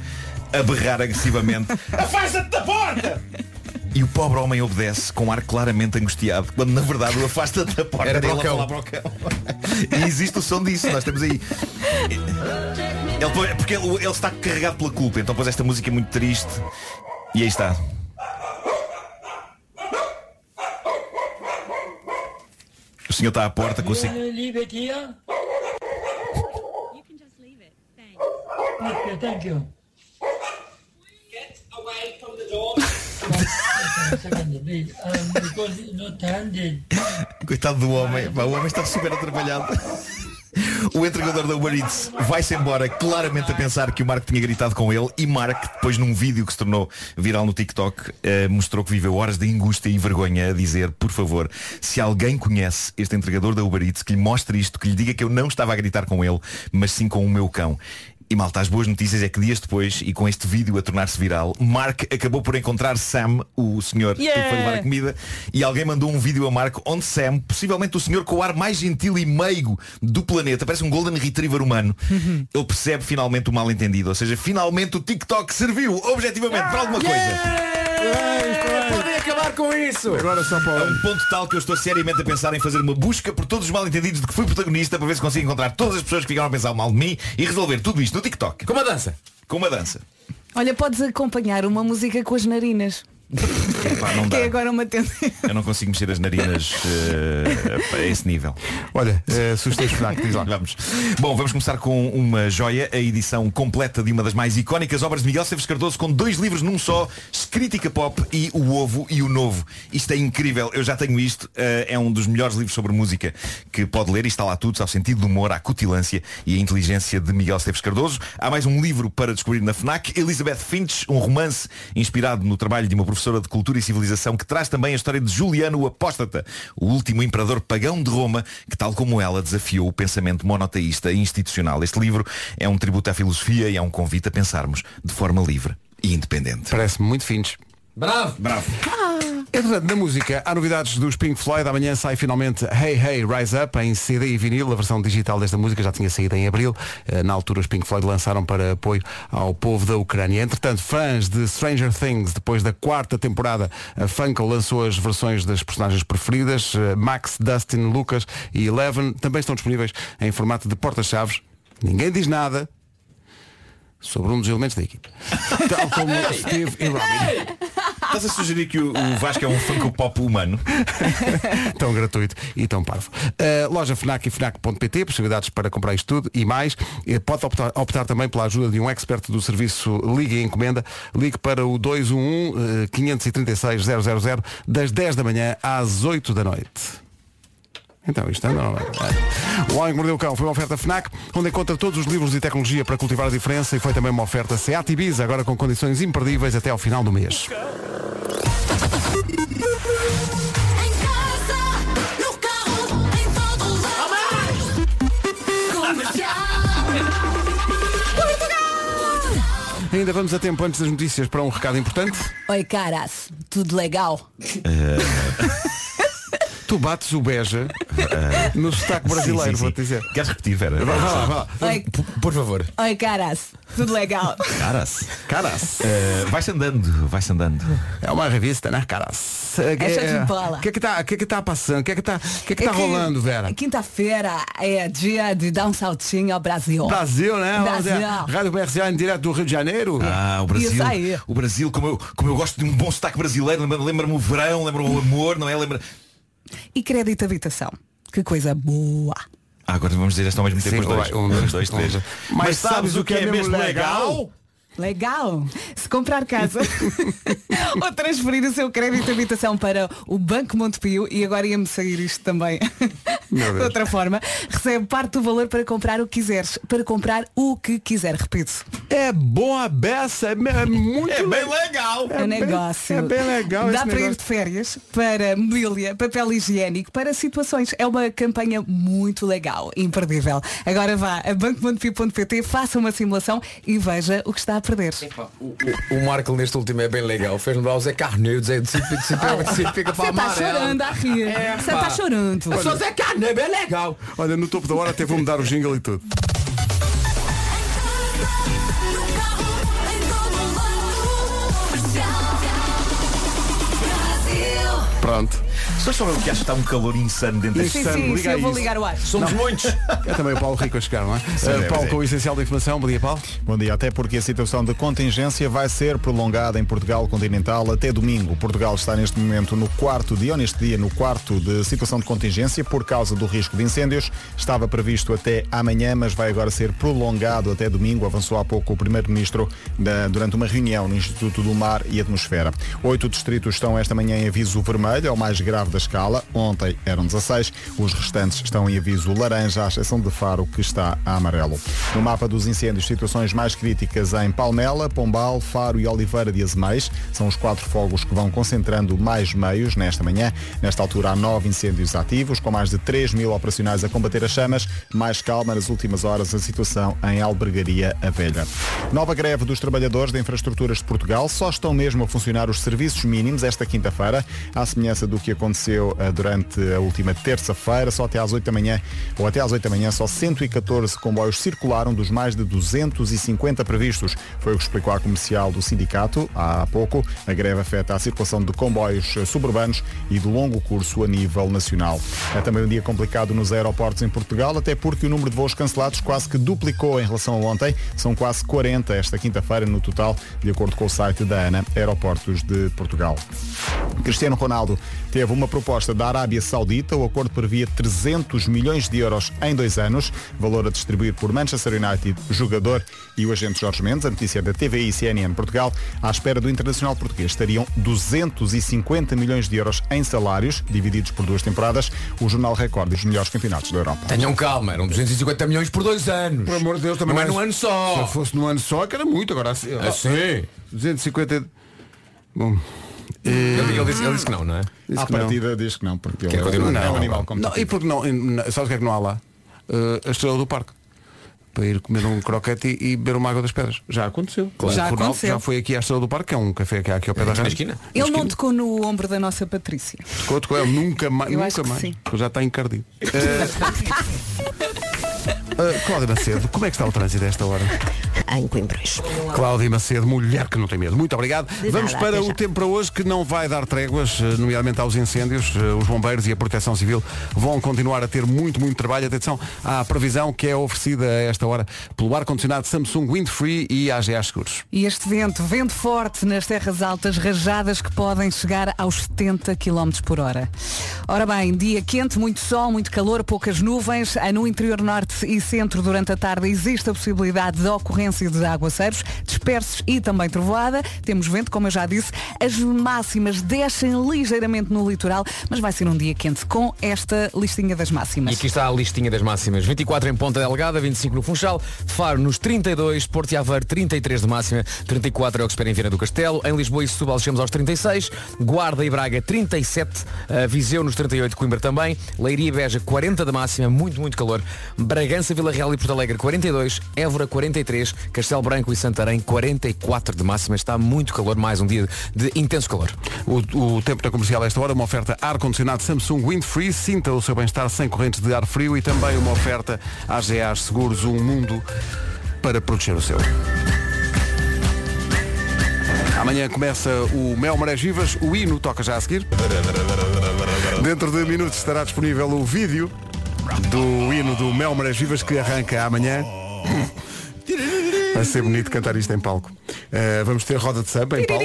a berrar agressivamente Afasta-te da porta! E o pobre homem obedece com ar claramente angustiado, quando na verdade o afasta da porta Era para ele o a cão. falar para o cão. E existe o som disso, nós temos aí. Ele, porque ele, ele está carregado pela culpa, então pôs esta música muito triste. E aí está. O senhor está à porta com o thank you. Get away from the door. Coitado do homem, o homem está super atrapalhado. O entregador da Uber Eats vai-se embora claramente a pensar que o Marco tinha gritado com ele e Marco, depois num vídeo que se tornou viral no TikTok, eh, mostrou que viveu horas de angústia e vergonha a dizer, por favor, se alguém conhece este entregador da Uber Eats, que lhe mostre isto, que lhe diga que eu não estava a gritar com ele, mas sim com o meu cão. E malta, as boas notícias é que dias depois, e com este vídeo a tornar-se viral, Mark acabou por encontrar Sam, o senhor que Yeah! foi levar a comida, e alguém mandou um vídeo a Mark onde Sam, possivelmente o senhor com o ar mais gentil e meigo do planeta, parece um Golden Retriever humano, ele percebe finalmente o mal entendido. Ou seja, finalmente o TikTok serviu objetivamente para alguma coisa. Podem acabar com isso! Agora só A para um ponto tal que eu estou seriamente a pensar em fazer uma busca por todos os mal entendidos de que fui protagonista para ver se consigo encontrar todas as pessoas que ficaram a pensar mal de mim e resolver tudo isto no TikTok. Com uma dança. Com uma dança. Olha, podes acompanhar uma música com as narinas. Epá, não Que é agora uma tendência. Eu não consigo mexer as narinas eh, a esse nível. Olha, uh, sugestões FNAC, diz lá. Vamos. Bom, vamos começar com uma joia, a edição completa de uma das mais icónicas obras de Miguel Esteves Cardoso, com dois livros num só, Crítica Pop e O Ovo e o Novo. Isto é incrível, eu já tenho isto, eh, é um dos melhores livros sobre música que pode ler, e está lá tudo, ao sentido do humor, à cutilância e à inteligência de Miguel Esteves Cardoso. Há mais um livro para descobrir na FNAC, Elizabeth Finch, um romance inspirado no trabalho de uma professora de cultura e civilização que traz também a história de Juliano o Apóstata, o último imperador pagão de Roma, que tal como ela desafiou o pensamento monoteísta e institucional. Este livro é um tributo à filosofia e é um convite a pensarmos de forma livre e independente. Parece-me muito finos. Bravo! Bravo. Entretanto, na música, há novidades dos Pink Floyd. Amanhã sai finalmente Hey Hey Rise Up em CD e vinil. A versão digital desta música já tinha saído em abril. Eh, Na altura, os Pink Floyd lançaram para apoio ao povo da Ucrânia. Entretanto, fãs de Stranger Things, depois da quarta temporada, a Funko lançou as versões das personagens preferidas. Eh, Max, Dustin, Lucas e Eleven também estão disponíveis em formato de porta-chaves. Ninguém diz nada sobre um dos elementos da equipe. Tal como Steve e Robin. Estás a sugerir que o, o Vasco é um Funko Pop humano? tão gratuito e tão parvo. Uh, loja FNAC e FNAC.pt, possibilidades para comprar isto tudo e mais. Eh, Pode optar, optar também pela ajuda de um expert do serviço Liga e Encomenda. Ligue para o 211 eh, 536 000 das 10 da manhã às 8 da noite. Então, isto anda não é? O Homem que Mordeu o Cão foi uma oferta FNAC, onde encontra todos os livros de tecnologia para cultivar a diferença e foi também uma oferta SEAT Ibiza, agora com condições imperdíveis até ao final do mês. Em casa, no carro, em todo lado. Comercial. Portugal. Ainda vamos a tempo antes das notícias para um recado importante. Oi, caras, tudo legal? Tu bates o Beja no sotaque brasileiro, Sim, sim, sim. vou-te dizer. Queres repetir, Vera? Vá vá. Oi, P- Por favor. oi, caras, tudo legal? Caras. Caras. Eh, vai-se andando, vai-se andando. É uma revista, né, caras? É show de bola. O que é que tá, que é que tá passando? O que é que tá, que é que tá É que rolando, Vera? Quinta-feira é dia de dar um saltinho ao Brasil. Brasil, né? Brasil. Rádio Comercial em direto do Rio de Janeiro. Ah, o Brasil. Isso aí. O Brasil, como eu, como eu gosto de um bom sotaque brasileiro, lembra- lembra-me o verão, lembra-me o amor, não é? Lembra... E crédito habitação. Que coisa boa. Ah, agora vamos dizer esta ao mesmo tempo Sim, os dois. um, dois, dois, três. Mas sabes o que é mesmo legal? Legal! Se comprar casa ou transferir o seu crédito de habitação para o Banco Montepio e agora ia-me sair isto também de outra forma, recebe parte do valor para comprar o que quiseres, para comprar o que quiser, repito. É boa beça, é, é muito É bem le- legal. É um bem- negócio. é bem legal Dá esse para ir negócio. de férias, para mobília, papel higiênico, para situações. É uma campanha muito legal, imperdível. Agora vá a bancomontepio.pt, faça uma simulação e veja o que está a perder. O, o, o Marco neste último é bem legal. Fez-me dar o Zé Carneiro, se fica Você para está amarelo. chorando a rir. É, Você está chorando. Eu sou Zé Carneiro, bem legal. Olha, no topo da hora até vou mudar o jingle e tudo. Pronto. Só só eu que acho que está um calor insano dentro Sim, Insano, sim, sim, a eu vou isso. ligar o ar. Somos muitos. É também o Paulo Rico a chegar, não é? Uh, é, Paulo é. com o essencial da informação. Bom dia, Paulo. Bom dia, até porque a situação de contingência vai ser prolongada em Portugal continental até domingo. Portugal está neste momento no quarto dia, ou neste dia no quarto de situação de contingência por causa do risco de incêndios. Estava previsto até amanhã, mas vai agora ser prolongado até domingo. Avançou há pouco o Primeiro-Ministro durante uma reunião no Instituto do Mar e Atmosfera. Oito distritos estão esta manhã em aviso vermelho, é o mais grave da escala. Ontem eram 16. Os restantes estão em aviso laranja, à exceção de Faro, que está a amarelo. No mapa dos incêndios, situações mais críticas em Palmela, Pombal, Faro e Oliveira de Azeméis. São os quatro fogos que vão concentrando mais meios nesta manhã. Nesta altura há nove incêndios ativos, com mais de 3 mil operacionais a combater as chamas. Mais calma nas últimas horas a situação em Albergaria a Velha. Nova greve dos trabalhadores de infraestruturas de Portugal. Só estão mesmo a funcionar os serviços mínimos esta quinta-feira, à semelhança do que aconteceu eh, durante a última terça-feira. Só até às 8 da manhã, ou até às 8 da manhã, só 114 comboios circularam dos mais de 250 previstos. Foi o que explicou a comercial do sindicato há pouco. A greve afeta a circulação de comboios eh, suburbanos e de longo curso a nível nacional. É também um dia complicado nos aeroportos em Portugal, até porque o número de voos cancelados quase que duplicou em relação a ontem. São quase 40 esta quinta-feira no total, de acordo com o site da ANA Aeroportos de Portugal. Cristiano Ronaldo teve uma proposta da Arábia Saudita. O acordo previa 300 milhões de euros em dois anos, valor a distribuir por Manchester United, o jogador e o agente Jorge Mendes. A notícia é da TVI e CNN Portugal. À espera do internacional português estariam 250 milhões de euros em salários, divididos por duas temporadas. O Jornal Record dos melhores campeonatos da Europa. Tenham calma, eram 250 milhões por dois anos. Por amor de Deus, também Não é num ano Se só. fosse num ano só, que era muito. Agora assim. ó, Assim. 250. Bom. Ele, ele disse, ele disse que não, não é? disse À que não. partida diz que não, porque ele continuar. é um Não, animal Não, competitivo. e porque não, e- sabes o que é que não há lá? Uh, a estrela do parque. Para ir comer um croquete e, e beber uma água das pedras. Já aconteceu. Claro. Já O Ronaldo aconteceu. já foi aqui à estrela do parque, que é um café que há aqui ao pé da Na rádio. esquina. Ele não tocou no ombro da nossa Patrícia. Tocou, tocou, ele nunca mais. Eu nunca acho que mais. sim. Já está encardido. Uh, Cláudia Macedo, como é que está o trânsito a esta hora? Em Coimbrões. Cláudia Macedo, mulher que não tem medo. Muito obrigado. Vamos nada, para o já. tempo para hoje que não vai dar tréguas, eh, nomeadamente aos incêndios. Eh, Os bombeiros e a proteção civil vão continuar a ter muito, muito trabalho. Atenção à previsão que é oferecida a esta hora pelo ar-condicionado Samsung Windfree e AGA Seguros. E este vento, vento forte nas terras altas, rajadas que podem chegar aos 70 km por hora. Ora bem, dia quente, muito sol, muito calor, poucas nuvens. Ah, No interior norte e centro, durante a tarde, existe a possibilidade de ocorrência de aguaceiros dispersos e também trovoada. Temos vento, como eu já disse. As máximas descem ligeiramente no litoral, mas vai ser um dia quente com esta listinha das E máximas. aqui está a listinha das máximas. 24 em Ponta Delgada, 25 no Funchal, Faro nos 32, Porto e Aveiro 33 de máxima, 34 é o que espera em Viana do Castelo, em Lisboa e Setúbal chegamos aos 36, Guarda e Braga 37, uh, Viseu nos 38, Coimbra também, Leiria e Beja 40 de máxima, muito, muito calor, Bragança, Vila Real e Porto Alegre 42, Évora 43, Castelo Branco e Santarém 44 de máxima, está muito calor, mais um dia de intenso calor. O, o tempo na comercial a esta hora, uma oferta ar-condicionado Samsung Windfree, sinta o seu bem-estar sem correntes de ar frio e também uma oferta AGA Seguros, um mundo para proteger o seu. Amanhã começa o Mel Marés Vivas, o hino toca já a seguir. Dentro de minutos estará disponível o vídeo do hino do Mel Marés Vivas que arranca amanhã. Vai ser bonito cantar isto em palco. Uh, vamos ter roda de samba em palco.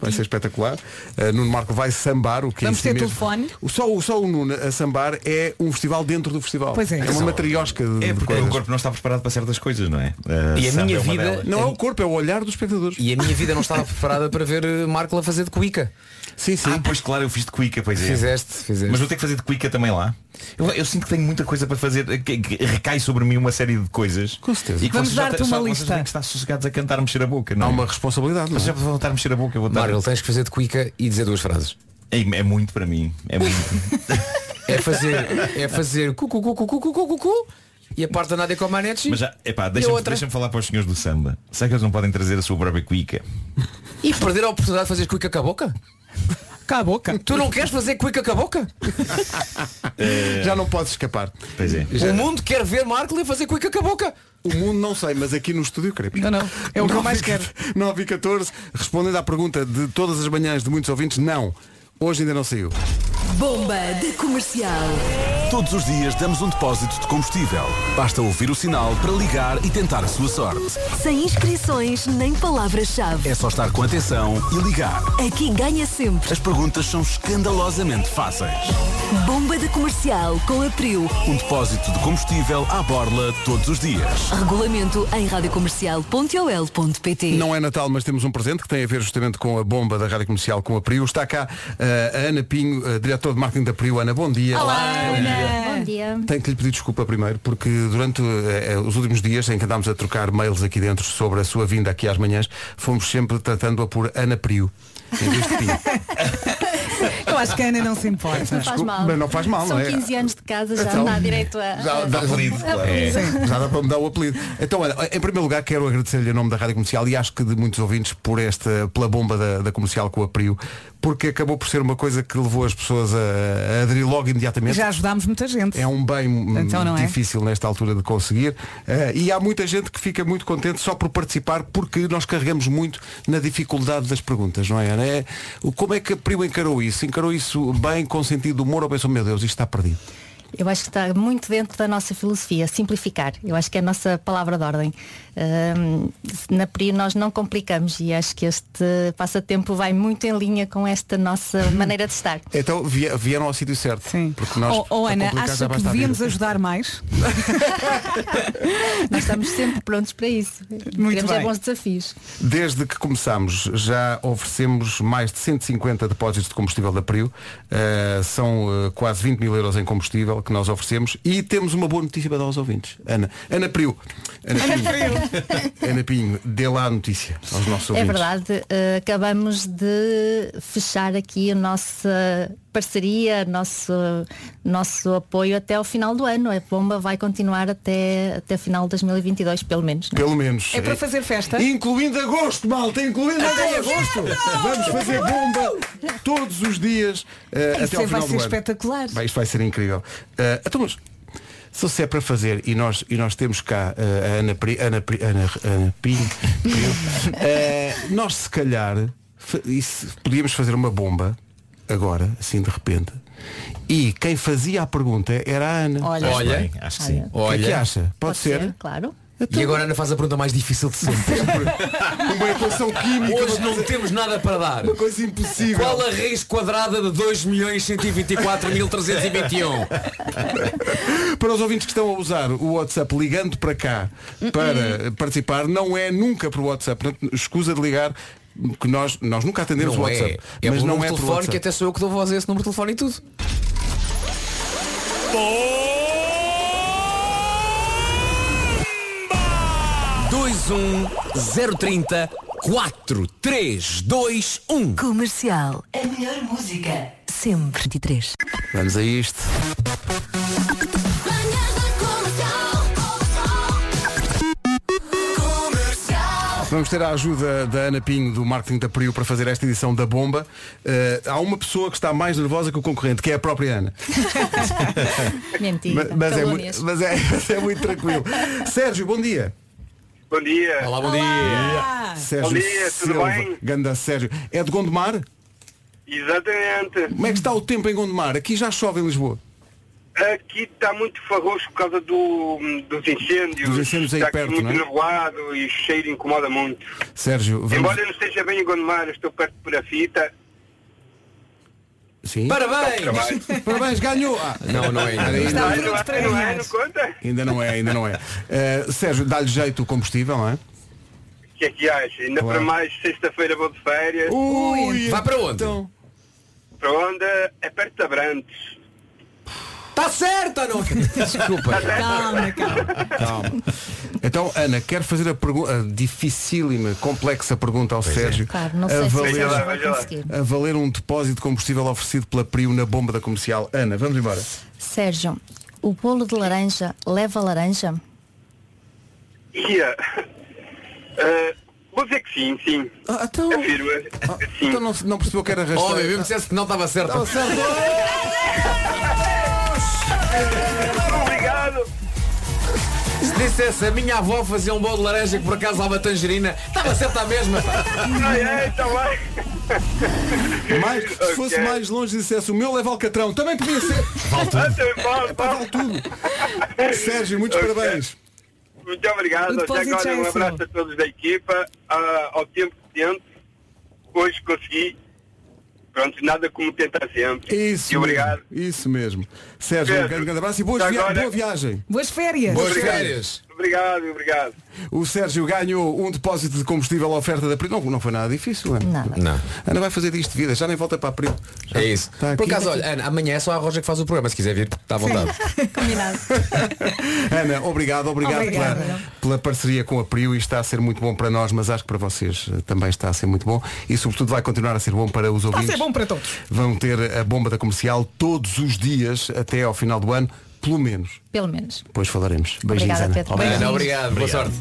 Vai ser espetacular. Uh, Nuno Marco vai sambar o que é Vamos si ter mesmo. telefone? O só, o só o Nuno a sambar é um festival dentro do festival. Pois é. É uma matriosca de, É de porque coisas. o corpo não está preparado para certas coisas, não é? Uh, E a minha é vida-. Não é o corpo, é o olhar dos espectadores. E a minha vida não estava preparada para ver Marco a fazer de cuica. Sim, sim. Ah, pois claro, eu fiz de cuica, pois é. Fizeste, fizeste. Mas vou ter que fazer de cuica também lá. Eu, eu sinto que tenho muita coisa para fazer, que, que recai sobre mim uma série de coisas. Com certeza. E que Vamos vocês já dar-te te- uma só- lista. Vocês têm que estar sossegados a cantar, mexer a boca, não Há é? uma responsabilidade. Não Vocês já é? vão voltar a mexer a boca, eu vou estar... Marco, tens que fazer de cuica e dizer duas frases. É, é muito para mim. É muito. É fazer, é fazer cu cu cu cu cu cu cu cu cu e a parte da Nádia com a Manetti Mas já, epá, a deixa-me outra? deixa falar para os senhores do samba. Será que eles não podem trazer a sua própria cuica? e perder a oportunidade de fazer cuica com a boca? Cá a boca. Tu não queres fazer cuica com a boca? Já não podes escapar. Pois é. Já- O mundo quer ver Marco a fazer cuica com a boca. O mundo não sei, mas aqui no estúdio queremos. Não, não. É o que eu mais quero. 9 e 14, respondendo à pergunta de todas as manhãs de muitos ouvintes, não. Hoje ainda não saiu. Bomba de comercial. Todos os dias damos um depósito de combustível. Basta ouvir o sinal para ligar e tentar a sua sorte. Sem inscrições nem palavras-chave. É só estar com atenção e ligar. Aqui ganha sempre. As perguntas são escandalosamente fáceis. Bomba de comercial com a Priu. Um depósito de combustível à borla todos os dias. Regulamento em radiocomercial.ol.pt Não é Natal, mas temos um presente que tem a ver justamente com a bomba da Rádio Comercial com a Priu. Está cá eh, a Ana Pinho, diretora de marketing da Priu. Ana, bom dia. Bom dia. Tenho que lhe pedir desculpa primeiro, porque durante eh, os últimos dias em que andámos a trocar mails aqui dentro sobre a sua vinda aqui às manhãs, fomos sempre tratando-a por Ana Priu. Em vez de Pinho. Eu acho que a Ana não se importa. Não faz Desculpa, mal. mas não faz mal, São não é? 15 anos de casa, já Então, dá direito a. Já dá, Apelido, claro. É, já dá para me dar o apelido. Então, olha, em primeiro lugar quero agradecer-lhe em nome da Rádio Comercial e acho que de muitos ouvintes por esta, pela bomba da, da comercial com a Prio, porque acabou por ser uma coisa que levou as pessoas a, a aderir logo imediatamente. Já ajudámos muita gente. É um bem hum, Então não é? difícil nesta altura de conseguir Eh, e há muita gente que fica muito contente só por participar porque nós carregamos muito na dificuldade das perguntas, não é, Ana? É, o- como é que a Prio encarou isso? Encarou isso bem, com sentido de humor ou pensou, meu Deus, isto está perdido? Eu acho que está muito dentro da nossa filosofia, simplificar. Eu acho que é a nossa palavra de ordem. Na PRI nós não complicamos e acho que este passatempo vai muito em linha com esta nossa maneira de estar. Então vie- vieram ao sítio certo. Sim. Porque nós, Oh, oh, Ana, acha que devíamos ajudar mais? Nós estamos sempre prontos para isso. Queremos é bem. bons desafios. Desde que começámos já oferecemos mais de 150 depósitos de combustível da Prio. Uh, são uh, quase 20 mil euros em combustível que nós oferecemos e temos uma boa notícia para dar aos ouvintes. Ana, Ana Prio. Ana Pinho. Ana Pinho, dê lá a notícia aos nossos É ouvintes. verdade, eh, acabamos de fechar aqui a nossa parceria, nosso, nosso apoio até ao final do ano. A bomba vai continuar até, até final de 2022, pelo menos. né? Pelo menos. É para fazer festa? Incluindo agosto, malta, incluindo agosto. Vamos fazer bomba todos os dias uh, até Isso ao vai final ser do ano. espetacular. Vai, isto vai ser incrível. Uh, então, mas, se é para fazer e nós, e nós temos cá uh, a Ana, Pri, Ana, Pri, Ana, Ana Pinho, Pinho, uh, nós se calhar isso, podíamos fazer uma bomba agora, assim de repente. E quem fazia a pergunta era a Ana. Olha. Acho Olha. acho que sim. O que é que Olha. acha? Pode, ser? Claro. Então... E agora Ana faz a pergunta mais difícil de sempre. Uma equação química. Hoje não temos nada para dar. Uma coisa impossível. Qual a raiz quadrada de 2.124.321? para os ouvintes que estão a usar o WhatsApp ligando para cá para participar, não é nunca para o WhatsApp. Escusa de ligar que nós, nós nunca atendemos não o WhatsApp. É, é mas não é telefone que até sou eu que dou voz a esse número de telefone e tudo. 030 4321 Comercial. A melhor música. Sempre 23. Vamos a isto. Vamos ter a ajuda da Ana Pinho do Marketing da Priu para fazer esta edição da Bomba. Uh, há uma pessoa que está mais nervosa que o concorrente, que é a própria Ana. Mentira. mas, mas, é muito, mas, é, mas é muito tranquilo. Sérgio, bom dia. Bom dia. Olá, bom dia. Sérgio Bom dia, tudo Silva. bem? Ganda Sérgio. É de Gondomar? Exatamente. Como é que está o tempo em Gondomar? Aqui já chove em Lisboa. Aqui está muito farroxo por causa do, dos incêndios. Dos incêndios aí está perto, aqui muito não é? nublado e o cheiro incomoda muito. Sérgio, vamos... Embora eu não esteja bem em Gondomar, eu estou perto de Perafita. Sim. Parabéns! Parabéns, ganhou! Ah, Não, não é ainda. ainda, Não, pronto não, para é, não é, não conta? ainda não é, ainda não é. Eh, Sérgio, dá-lhe jeito o combustível, não é? O que é que acha? Ainda Claro. para mais sexta-feira vou de férias. Ui, Vai para onde? então. Para onde? É perto de Abrantes. Está certa, não? Desculpa. Calma, calma. Calma. Então, Ana, quero fazer a pergunta, dificílima, complexa pergunta ao Sérgio. Claro, não a, sei se valer, conseguir. a valer um depósito de combustível oferecido pela Prio na bomba da comercial. Ana, vamos embora. Sérgio, o bolo de laranja leva laranja? Ia. Ah, vou dizer que sim, sim. Ah, então, Afirma. Sim. então não, não percebeu que era rasteiro. Óbvio, mesmo dissesse que não estava certo. Estava certo. Obrigado. Se dissesse a minha avó fazia um bolo de laranja que por acaso lava tangerina, estava certo à mesma. Ai, ai, tá bem. Mais, se fosse mais longe dissesse o meu leva Alcatrão, também podia ser. Vale tudo. Vale, vale tudo. Sérgio, muitos Ok. parabéns. Muito obrigado. Até agora é um abraço a todos da equipa. Ah, ao tempo que tento, hoje consegui. Pronto, nada como tentar sempre. Isso E obrigado. mesmo, Isso mesmo. Sérgio, um Sérgio, grande, grande abraço e boas via- agora- boa viagem. Boas férias. Boas Obrigado. férias. Obrigado, obrigado. O Sérgio ganhou um depósito de combustível à oferta da Pri. Não, não foi nada difícil, Ana. Não. Ana vai fazer disto de vida, já nem volta para a Pri. Já É isso. está Por aqui. acaso, olha, Ana, amanhã é só a Roja que faz o programa, se quiser vir, está à vontade. Combinado. Ana, obrigado, obrigado Obrigada. pela, pela parceria com a Prio. Isto está a ser muito bom para nós, mas acho que para vocês eh, também está a ser muito bom. E sobretudo vai continuar a ser bom para os ouvintes. ser bom para todos. Vão ter a bomba da comercial todos os dias até ao final do ano, pelo menos. Pelo menos. Depois falaremos. Beijinhos, Obrigada, Ana. Pedro. Obrigado. Ana, obrigado, boa sorte.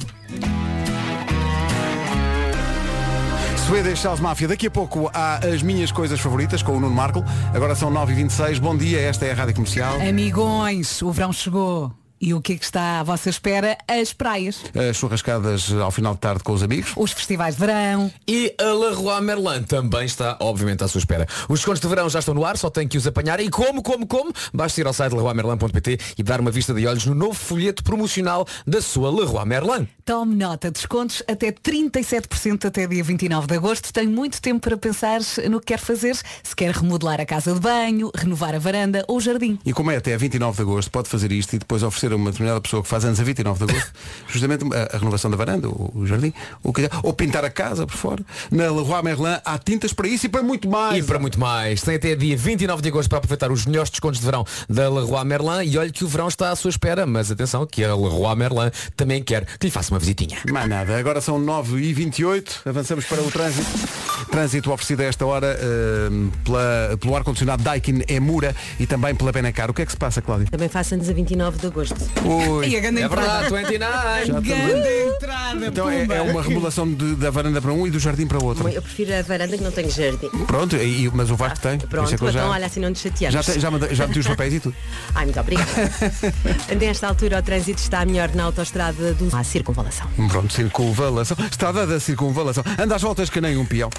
Swedish House Mafia. Daqui a pouco há as minhas coisas favoritas com o Nuno Marco. Agora são 9h26. Bom dia, esta é a Rádio Comercial. Amigões, o verão chegou. E o que é que está à vossa espera? As praias, As churrascadas ao final de tarde com os amigos. os festivais de verão. E a Leroy Merlin também está, obviamente, à sua espera. Os descontos de verão já estão no ar, só tem que os apanhar. E como, como, como? Basta ir ao site leroymerlin.pt e dar uma vista de olhos no novo folheto promocional da sua Leroy Merlin. Tome nota, descontos até 37% até dia 29 de agosto. Tem muito tempo para pensar no que quer fazer. Se quer remodelar a casa de banho, renovar a varanda ou o jardim. E como é até 29 de agosto, pode fazer isto e depois oferecer uma determinada pessoa que faz anos a 29 de agosto, justamente a, a renovação da varanda, o, o jardim, o que, ou pintar a casa por fora. Na Leroy Merlin há tintas para isso e para muito mais. E para muito mais. Tem até dia 29 de agosto para aproveitar os melhores descontos de verão da Leroy Merlin. E olhe que o verão está à sua espera. Mas atenção, que a Leroy Merlin também quer que lhe faça uma visitinha. Mais nada, agora são 9h28, avançamos para o trânsito. Trânsito oferecido a esta hora ehm, pela, pelo ar-condicionado Daikin Emura e também pela Benacar. O que é que se passa, Cláudia? Também faço anos a 29 de agosto. Ui. E a grande É entrada. verdade, 29. Já Grande entrada. Então é, é uma remodelação de- da varanda para um e do jardim para o outro. Eu prefiro a varanda que não tenho jardim. Pronto, e- mas o Vasco tem. Pronto, isso é que eu então já, olha assim não nos chateamos. já, te- já, mandei- já meti os papéis e tudo. Ai, muito obrigada. Nesta altura o trânsito está melhor na autoestrada do à circunvalação. Pronto, circunvalação. Estrada da circunvalação. Anda às voltas que nem um peão.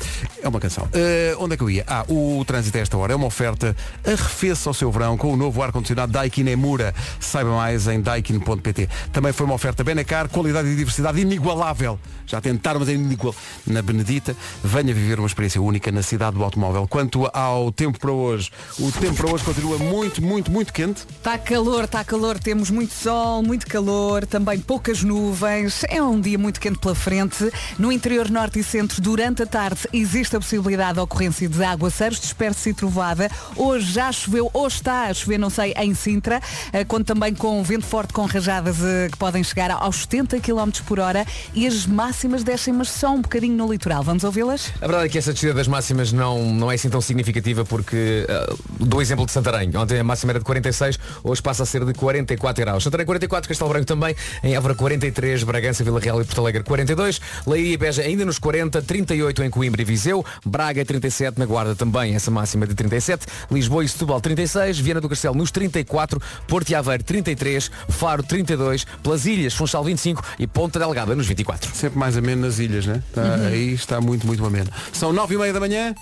É uma canção. Eh, onde é que eu ia? Ah, o trânsito a esta hora é uma oferta arrefeça ao seu verão com o novo ar-condicionado Daikin Emura. Saiba mais em daikin.pt. Também foi uma oferta Benacar, qualidade e diversidade inigualável. Já tentaram, mas é inigual. Na Benedita, venha viver uma experiência única na cidade do automóvel. Quanto ao tempo para hoje, o tempo para hoje continua muito, muito, muito quente. Está calor, está calor, temos muito sol, muito calor, também poucas nuvens. É um dia muito quente pela frente. No interior norte e centro, durante a tarde, existe a possibilidade de ocorrência de aguaceiros, disperso e trovada. Hoje já choveu, ou está a chover, não sei, em Sintra. Eh, Conto também com vento forte com rajadas eh, que podem chegar aos 70 km por hora e as máximas descem, mas só um bocadinho no litoral. Vamos ouvi-las? A verdade é que essa descida das máximas não, não é assim tão significativa porque uh, dou o exemplo de Santarém. Ontem a máxima era de 46, hoje passa a ser de 44 graus. Santarém 44, Castelo Branco também, em Évora 43, Bragança, Vila Real e Porto Alegre 42, Leiria e Beja ainda nos 40, 38 em Coimbra e Viseu, Braga 37, na Guarda também essa máxima de 37, Lisboa e Setúbal 36, Viana do Castelo nos 34, Porto e Aveiro 33, Faro 32, Pelas Ilhas, Funchal 25 e Ponta Delgada nos 24. Sempre mais ameno nas ilhas, né? Tá- Uhum. Aí está muito, muito ameno. São nove e meia da manhã.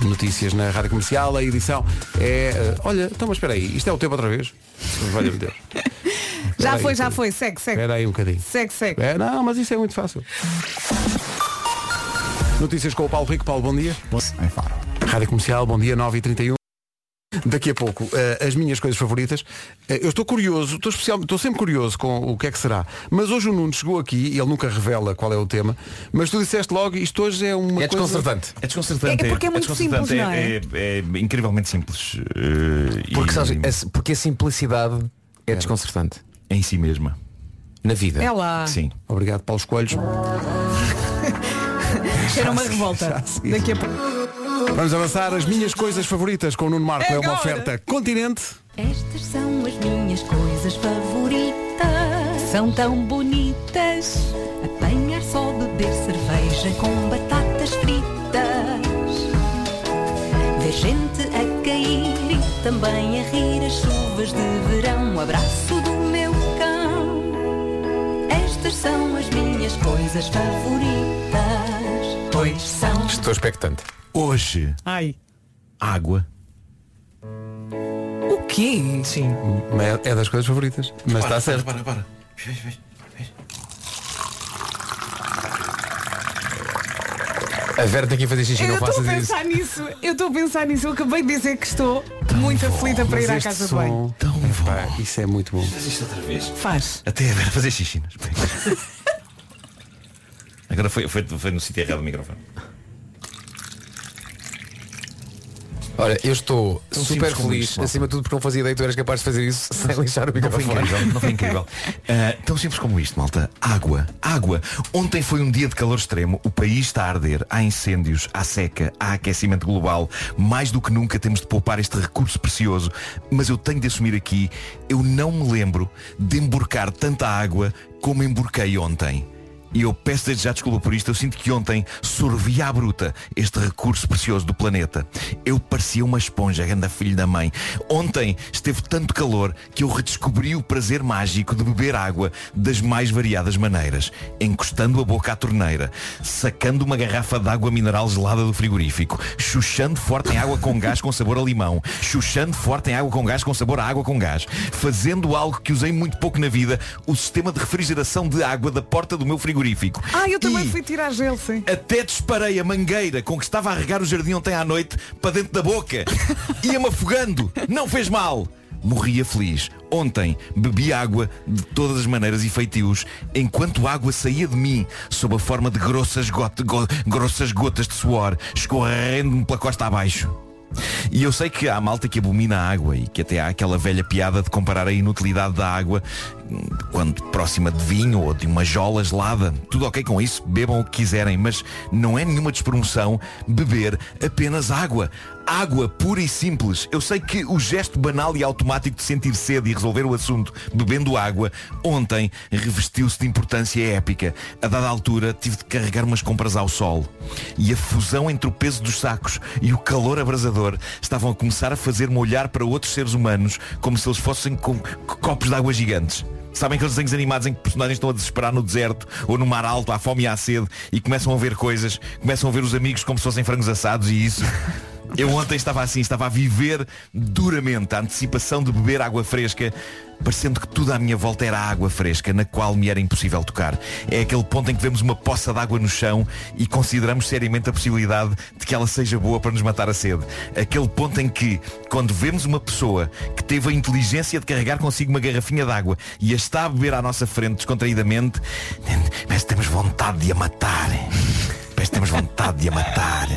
Notícias na Rádio Comercial, a edição é. eh, olha, então mas espera aí, isto é o tempo outra vez? Valha-me Deus. Já foi, já foi. Segue, segue. Espera aí um bocadinho. Segue, segue. É, não, mas isso é muito fácil. Notícias com o Paulo Rico. Paulo, bom dia. Em Faro. Rádio Comercial, bom dia, 9h31. Daqui a pouco, eh, as minhas coisas favoritas. Eh, eu estou curioso, estou, especial, estou sempre curioso com o que é que será. Mas hoje o Nuno chegou aqui e ele nunca revela qual é o tema. Mas tu disseste logo, isto hoje é uma É coisa... desconcertante. É desconcertante. É porque é muito desconcertante, simples, não é? É, é incrivelmente simples. eh, Porque, e- sabes, a, porque a simplicidade é desconcertante. em si mesma. Na vida. É lá. Sim. Obrigado, Paulo Escolhos. Era uma revolta. Daqui a pouco. Vamos avançar as minhas coisas favoritas com o Nuno Marco. É, uma agora. oferta Continente. Estas são as minhas coisas favoritas. São tão bonitas. Apanhar só beber cerveja com batatas fritas. Ver gente a cair e também a rir as chuvas de verão. O abraço do meu cão. Estas são as minhas coisas favoritas. Pois são. Estou expectante. Hoje, Ai. água. O quê? Sim. É, é das coisas favoritas. Mas está certo. Para, para. A Vera tem que fazer xixi, Eu não estou a faças isso. pensar nisso. Eu estou a pensar nisso. Eu acabei de dizer que estou muito aflita para ir à casa de som- banho. Tão bom. Pá, isso é muito bom. Faz isto outra vez. Faz. Até a Vera fazer xixi. espera. Agora foi, foi, foi no sítio errado do microfone. Olha, eu estou super feliz, malta. acima de tudo porque não fazia ideia que tu eras capaz de fazer isso sem lixar o Não foi microfone. incrível, não foi incrível. Ah, tão simples como isto, malta. Água, água. Ontem foi um dia de calor extremo. O país está a arder. Há incêndios, há seca, há aquecimento global. Mais do que nunca temos de poupar este recurso precioso. Mas eu tenho de assumir aqui, eu não me lembro de emborcar tanta água como emborquei ontem. E eu peço desde já desculpa por isto, eu sinto que ontem sorvi à bruta este recurso precioso do planeta. Eu parecia uma esponja, ganda filho da mãe. Ontem esteve tanto calor que eu redescobri o prazer mágico de beber água das mais variadas maneiras. Encostando a boca à torneira, sacando uma garrafa de água mineral gelada do frigorífico, chuchando forte em água com gás com sabor a limão, chuchando forte em água com gás com sabor a água com gás, fazendo algo que usei muito pouco na vida, o sistema de refrigeração de água da porta do meu frigorífico. Ah, eu também E fui tirar gel, sim. Até disparei a mangueira com que estava a regar o jardim ontem à noite para dentro da boca. Ia-me afogando. Não fez mal. Morria feliz. Ontem bebi água de todas as maneiras e feitios, enquanto a água saía de mim sob a forma de grossas, got- go- grossas gotas de suor, escorrendo-me pela costa abaixo. E eu sei que há malta que abomina a água e que até há aquela velha piada de comparar a inutilidade da água quando próxima de vinho ou de uma jola gelada. Tudo ok com isso, bebam o que quiserem, mas não é nenhuma despromoção beber apenas água. Água pura e simples. Eu sei que o gesto banal e automático de sentir sede e resolver o assunto bebendo água, ontem revestiu-se de importância épica. A dada altura tive de carregar umas compras ao sol. E a fusão entre o peso dos sacos e o calor abrasador estavam a começar a fazer-me olhar para outros seres humanos como se eles fossem com copos de água gigantes. Sabem aqueles desenhos animados em que personagens estão a desesperar no deserto ou no mar alto, à fome e à sede e começam a ver coisas, começam a ver os amigos como se fossem frangos assados e isso. Eu ontem estava assim, estava a viver duramente a antecipação de beber água fresca, parecendo que tudo à minha volta era água fresca, na qual me era impossível tocar. É aquele ponto em que vemos uma poça de água no chão e consideramos seriamente a possibilidade de que ela seja boa para nos matar a sede. Aquele ponto em que, quando vemos uma pessoa que teve a inteligência de carregar consigo uma garrafinha de água e a está a beber à nossa frente descontraídamente, parece que temos vontade de a matar. Parece que temos vontade de a matar.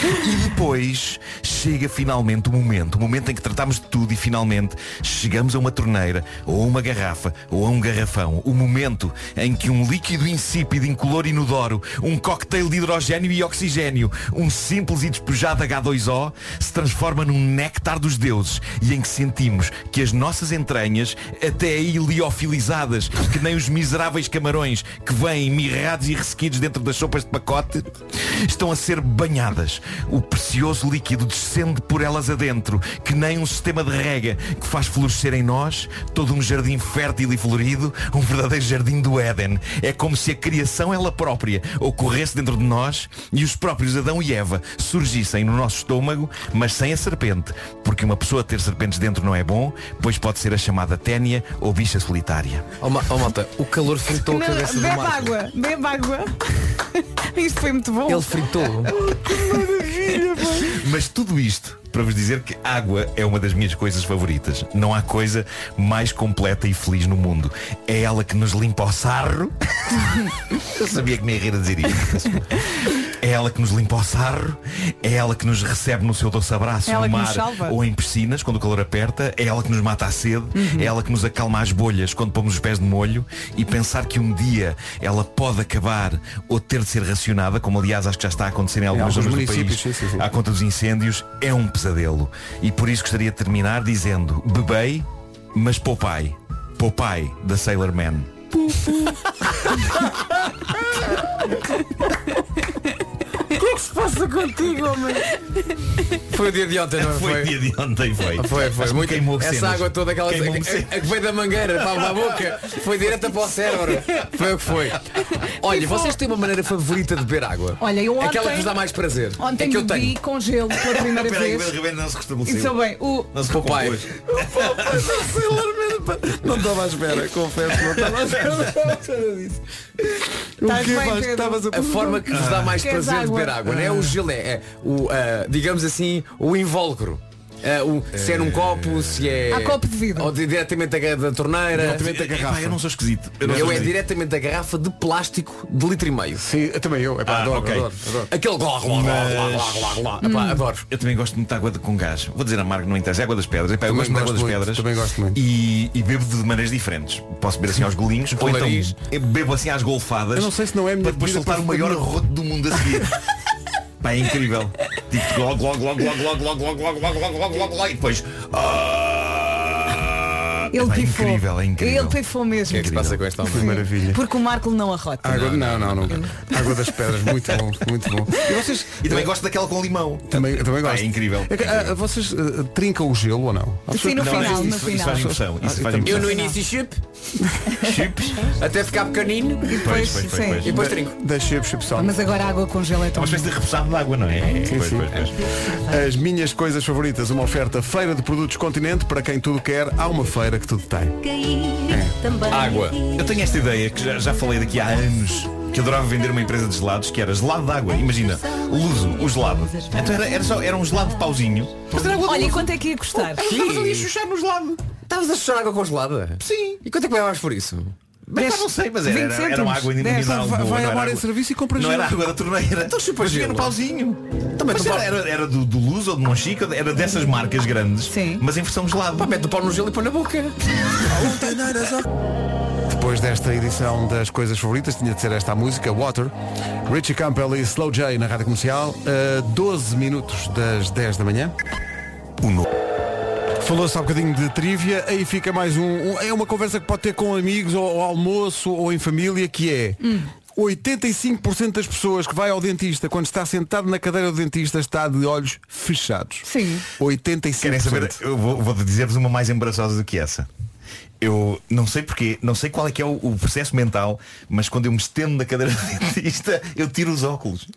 E depois chega finalmente o momento, o momento em que tratamos de tudo e finalmente chegamos a uma torneira, ou a uma garrafa, ou a um garrafão. O momento em que um líquido insípido, incolor e inodoro, um cocktail de hidrogênio e oxigênio, um simples e despejado H2O, se transforma num néctar dos deuses e em que sentimos que as nossas entranhas, até aí liofilizadas, que nem os miseráveis camarões que vêm mirrados e ressequidos dentro das sopas de pacote, estão a ser banhadas. O precioso líquido descende por elas adentro, que nem um sistema de rega que faz florescer em nós todo um jardim fértil e florido, um verdadeiro jardim do Éden. É como se a criação ela própria ocorresse dentro de nós e os próprios Adão e Eva surgissem no nosso estômago, mas sem a serpente, porque uma pessoa ter serpentes dentro não é bom, pois pode ser a chamada ténia ou bicha solitária. Oh, ma- oh, malta, o calor fritou a Não, cabeça do bebe Marco. água, bebe água. Isto foi muito bom. Ele fritou. Mas tudo isto para vos dizer que água é uma das minhas coisas favoritas. Não há coisa mais completa e feliz no mundo. É ela que nos limpa o sarro. Eu sabia que me ia rir a dizer isto. É ela que nos limpa o sarro, é ela que nos recebe no seu doce abraço É no mar ou em piscinas, quando o calor aperta, é ela que nos mata a sede, Uhum. é ela que nos acalma as bolhas quando pomos os pés de molho e pensar que um dia ela pode acabar ou ter de ser racionada, como aliás acho que já está a acontecer em algumas alguns zonas do país, municípios, sim, sim, sim. à conta dos incêndios, é um pesadelo. E por isso gostaria de terminar dizendo, bebei, mas poupai. Poupai da Sailor Man. que se passa contigo, homem? Foi o dia de ontem, não Foi foi? dia de ontem, foi. Foi, foi. Mas Muito, queimou essa cenas. água toda, aquela a, a- que veio da mangueira para a boca, foi direta para o cérebro. Foi o que foi. Olha, vocês têm uma maneira favorita de beber água? Olha, eu Aquela que ontem- vos dá mais prazer. Ontem é que eu bebi tenho. com gelo pela primeira vez. o Ribeiro não se E restabeleceu. sou bem, o, Não se Papai. recompôs. Não estava à espera, confesso, não estava à espera disso. O que estavas a A forma que vos dá mais Queres prazer de beber água, não é o gelo, é, é o, ah, digamos assim, o invólucro. Ah, o- se é num copo, se é. Há copo de vidro. Ou de- diretamente da, da torneira. Diretamente da garrafa. Epá, eu não sou esquisito. Eu, não Eu sou é esquisito. diretamente da garrafa de plástico de litro e meio. Sim, também eu. Epá, Ah, adoro, ok. adoro, adoro. Aquele gló, gló, gló. Epá, Hum. adoro. Eu também gosto muito de água de- com gás. Vou dizer a marca, não interessa. É água das pedras. Epá, eu gosto de água das muito, pedras. também gosto muito. E, e bebo de maneiras diferentes. Posso beber assim aos golinhos. ou então bebo assim às golfadas. Eu não sei se não é a minha Para depois soltar o maior arroto do mundo a seguir. Pá, é incrível. Tipo, gló, gló, gló, gló, gló, gló, gló, gló, gló, gló, gló, gló, gló, e depois. ah, ele epá, é pifou. incrível, é incrível. Ele pifou O mesmo. que é que se passa com esta maravilha. Porque o Marco não arrota. Água, não, não, não. Água das pedras, muito bom, muito bom. E vocês E também gosto daquela com limão. também, também gosto. é incrível. É ah, vocês ah, trincam o gelo ou não? Sim, no Não, final, isso, no isso, final. faz impressão. Isso Ah, faz eu Eu impressão. no início chup, até ficar pequenino e Pois, depois, pois, pois, pois. e depois trinco. Da chip chip só. Mas agora a água com gelo é É tão uma espécie de repousado de água, não é? Sim, Pois, sim. pois, pois. As minhas coisas favoritas, uma oferta feira de produtos continente para quem tudo quer, há uma feira que tudo tem. Também. Água. Eu tenho esta ideia que já, já falei daqui há anos que adorava vender uma empresa de gelados que era gelado de água. Imagina, Luso, o gelado. Então era, era só era um gelado de pauzinho. Mas era água de Olha, e Luso. quanto é que ia custar? Estavas ali a chuchar no gelado. Estavas a chuchar água congelada? Sim. E quanto é que pagavas por isso? Mas pá, não sei, mas era, 20 era, era uma água Dez. mineral. Vai- vai era bar em água- serviço e compra Não gelo. era água da torneira. Então chupa gelo. no pauzinho. Também Mas era, era, era do, do Luz ou do Monchique, era dessas marcas grandes, Sim. mas em versão gelado. Pá, mete o pau no gelo e põe na boca. Depois desta edição das coisas favoritas, tinha de ser esta a música, Water. Richie Campbell e Slow J na Rádio Comercial, a 12 minutos das 10 da manhã. O no- Falou-se há um bocadinho de trivia, aí fica mais um, um- É uma conversa que pode ter com amigos, ou ao almoço, ou em família, que é. 85% das pessoas que vai ao dentista quando está sentado na cadeira do dentista está de olhos fechados. Sim. 85%. Querem saber? Eu vou, vou dizer-vos uma mais embaraçosa do que essa. Eu não sei porquê, não sei qual é que é o, o processo mental, mas quando eu me estendo na cadeira do dentista, eu tiro os óculos.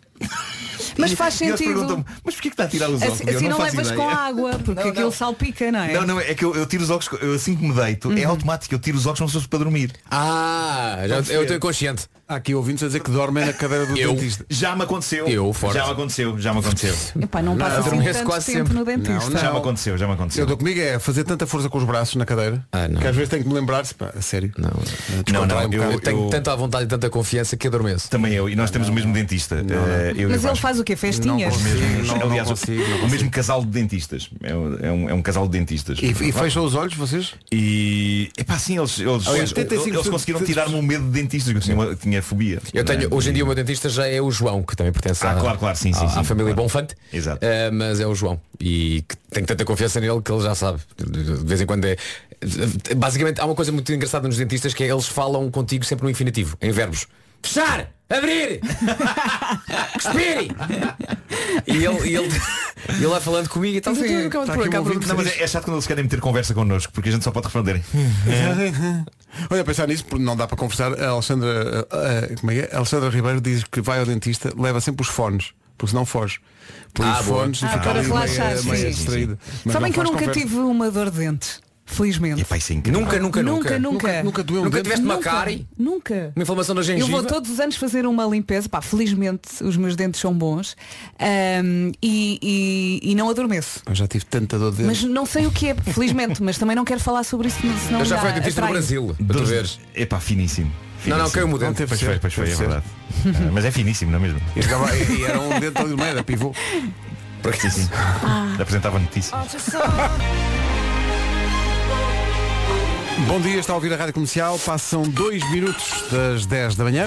Mas E- faz e eles sentido. perguntam-me, mas porquê que está a tirar os óculos? Assim, assim não, faço levas ideia. com água, porque Não, aquilo não. salpica, não é? Não, não, é que eu, eu tiro os óculos, eu assim que me deito, Uhum. é automático, eu tiro os óculos como se fosse para dormir. Ah, já, eu estou inconsciente. Há aqui ouvintes a dizer que dormem na cadeira do Eu. dentista. Já me aconteceu. Eu, forte. Já me aconteceu, já me aconteceu. Epá, não passa assim tanto quase tempo sempre. no dentista. Não, Já me aconteceu, já me aconteceu. Eu dou comigo é fazer tanta força com os braços na cadeira Ah, não. que às vezes tenho que me lembrar-se, pá, a sério. Não, Não, Descontrai não, um eu, eu tenho eu- tanta vontade e tanta confiança que adormeço. Também eu, e nós temos o mesmo dentista. eh, eu Mas ele faz o quê? Festinhas? Não Não, aliás, o- consigo, mesmo casal de dentistas. É, um- é um, é um casal de dentistas. E, e fecham os olhos vocês? E epá, sim, eles, eles, eles, 85% eles conseguiram tirar-me o medo de dentistas, que eu tinha, uma- tinha fobia. Eu tenho, é? hoje em dia o meu dentista já é o João, que também pertence Ah, à, claro, claro, sim, sim, à, sim, à família claro. Bonfante. Exato. Eh, mas é o João. E que tenho tanta confiança nele que ele já sabe. De vez em quando é. Basicamente há uma coisa muito engraçada nos dentistas que é eles falam contigo sempre no infinitivo, em verbos. Fechar! Abrir! Cuspir! E ele, e ele, e ele vai falando comigo e tal. Sim. Está por- aqui um ouvinte Não, mas é, é chato quando eles querem meter conversa connosco, porque a gente só pode responder. Olha, a pensar nisso, porque não dá para conversar, a Alexandra, a- a- como é que é? A Alexandra Ribeiro diz que vai ao dentista, leva sempre os fones, porque senão foge. Põe Ah, os boa. fones e Ah, fica para ali relaxar, sim. distraída. Mas Sabem que eu faz nunca conversa. tive uma dor de dentes. Felizmente. Epá, isso é incrível. Nunca, nunca, Nunca, nunca. nunca. Nunca doeu um Nunca tiveste uma Nunca. cárie? Nunca. Uma inflamação da Eu gengiva? vou todos os anos fazer uma limpeza, pá, felizmente os meus dentes são bons ahm, e, e- e não adormeço. Eu já tive tanta dor de Mas dentes. não sei o que é, felizmente, mas também não quero falar sobre isso, senão Eu já fui dentista no. Brasil, para tu veres. Epá, finíssimo. Não, não, caiu-me o dente. Pois foi, pois foi, é verdade. Ah, Mas é finíssimo, não é mesmo? E, era um dente ali no meio, era pivô. Sim, sim. Apresentava notícia. Bom dia, está a ouvir a Rádio Comercial. Passam dois minutos das 10 da manhã.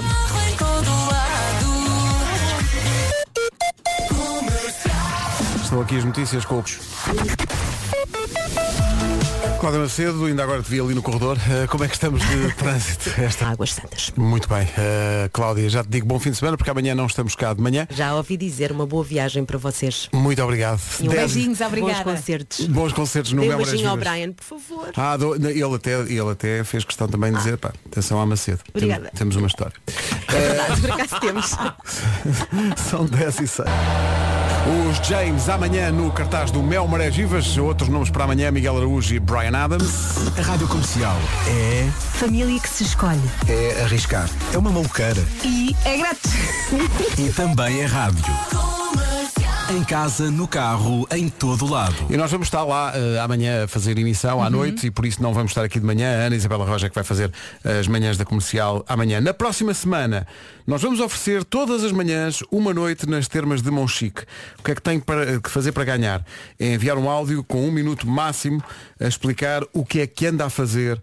Estão aqui as notícias com o Cláudia Macedo, ainda agora te vi ali no corredor. Eh, como é que estamos de trânsito? Esta... Águas Santas. Muito bem. Eh, Cláudia, já te digo bom fim de semana, porque amanhã não estamos cá de manhã. Já ouvi dizer uma boa viagem para vocês. Muito obrigado. E um Dez- beijinhos, obrigada. Bons concertos. Bons concertos no Dê um beijinho ao. Brian, por favor. Ah, do- ele, até, ele até fez questão também de dizer, pá, atenção à Macedo. Obrigada. Temos, temos uma história. Por acaso temos. São 10 e 6. Os James amanhã no cartaz do Mel Marés Vivas, outros nomes para amanhã, Miguel Araújo e Brian Adams. A rádio comercial é. Família que se escolhe. É arriscar. É uma maluqueira. E é grátis. E também é rádio. Em casa, no carro, em todo lado. E nós vamos estar lá eh, amanhã a fazer emissão à noite e por isso não vamos estar aqui de manhã. A Ana Isabela Roja é que vai fazer as manhãs da comercial amanhã. Na próxima semana nós vamos oferecer todas as manhãs uma noite nas termas de Monchique. O que é que tem para, que fazer para ganhar? É enviar um áudio com um minuto máximo a explicar o que é que anda a fazer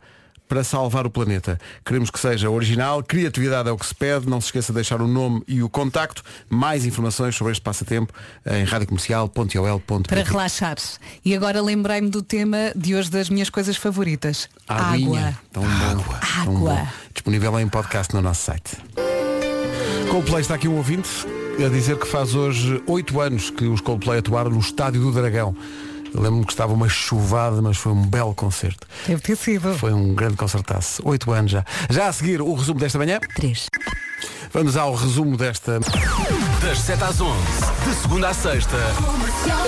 para salvar o planeta. Queremos que seja original, criatividade é o que se pede, não se esqueça de deixar o nome e o contacto. Mais informações sobre este passatempo em radiocomercial.ol.pt Para relaxares. E agora lembrei-me do tema de hoje das minhas coisas favoritas. Aguinha. Água. Tão bom. Tão Água. Disponível em podcast no nosso site. Coldplay está aqui um ouvinte a dizer que faz hoje oito anos que os Coldplay atuaram no Estádio do Dragão. Eu Lembro-me que estava uma chuvada, mas foi um belo concerto. Deve ter sido. Foi um grande concertaço. Oito anos já. Já a seguir o resumo desta manhã. Três. Vamos ao resumo desta. Das 7 às 11, de segunda à sexta,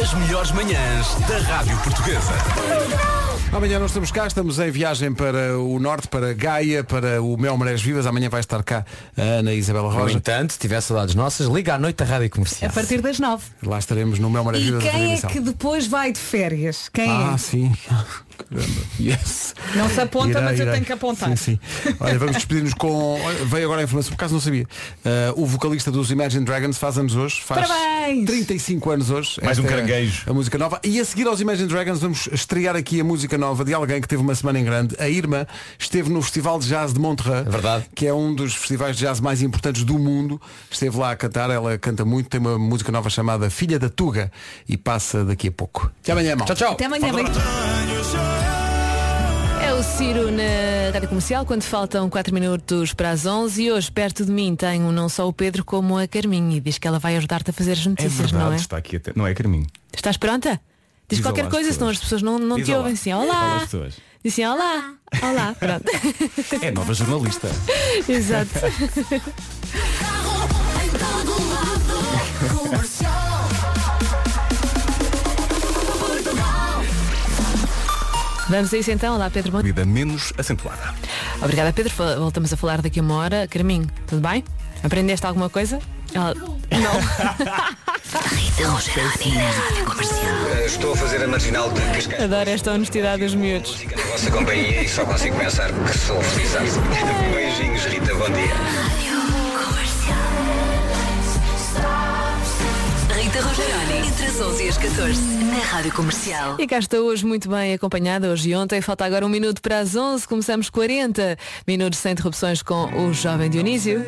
as melhores manhãs da Rádio Portuguesa. Amanhã não estamos cá, estamos em viagem para o norte, para Gaia, para o Mel Marés Vivas. Amanhã vai estar cá a Ana Isabela No Roja. entanto, se tiver saudades nossas, liga à noite da Rádio A Comercial. partir das nove. Lá estaremos no Mel Marés E Vivas a fazer quem é que depois vai de férias? Quem Ah, é? sim. Yes. Não se aponta, Irei, mas eu irei. tenho que apontar. Sim, sim. Olha, vamos despedir-nos com. Veio agora a informação, por acaso não sabia. Uh, o vocalista dos Imagine Dragons faz anos hoje. Faz Parabéns! 35 anos hoje. Mais um é caranguejo. A música nova. E a seguir aos Imagine Dragons vamos estrear aqui a música nova de alguém que teve uma semana em grande. A Irma esteve no Festival de Jazz de Montreux. verdade. Que é um dos festivais de jazz mais importantes do mundo. Esteve lá a cantar, ela canta muito, tem uma música nova chamada Filha da Tuga e passa daqui a pouco. Até amanhã, mal. Tchau, tchau. Até amanhã. É o Ciro na Rádio Comercial quando faltam 4 minutos para as 11 e hoje perto de mim tenho não só o Pedro como a Carminha e diz que ela vai ajudar-te a fazer as É notícias, verdade, não é? está aqui até. Não é Carminho. Estás pronta? Diz Diz qualquer olá coisa, senão as pessoas não, não Diz te olá. ouvem assim. Olá! pessoas. Diz assim, olá! Olá! Pronto. É nova jornalista. Exato. Vamos a isso então. Olá, Pedro. Bom... Vida menos acentuada. Obrigada, Pedro. Voltamos a falar daqui a uma hora. Carminho, tudo bem? Aprendeste alguma coisa? Ela- Estou a fazer a marginal de Cascais. Adoro esta honestidade dos miúdos. Na vossa companhia e só consigo pensar que sou felizado. Beijinhos, Rita, bom dia. Entre as 11 e as 14, na Rádio Comercial. E cá estou hoje muito bem acompanhada, hoje e ontem. Falta agora um minuto para as 11. Começamos 40 minutos sem interrupções com o Jovem Dionísio.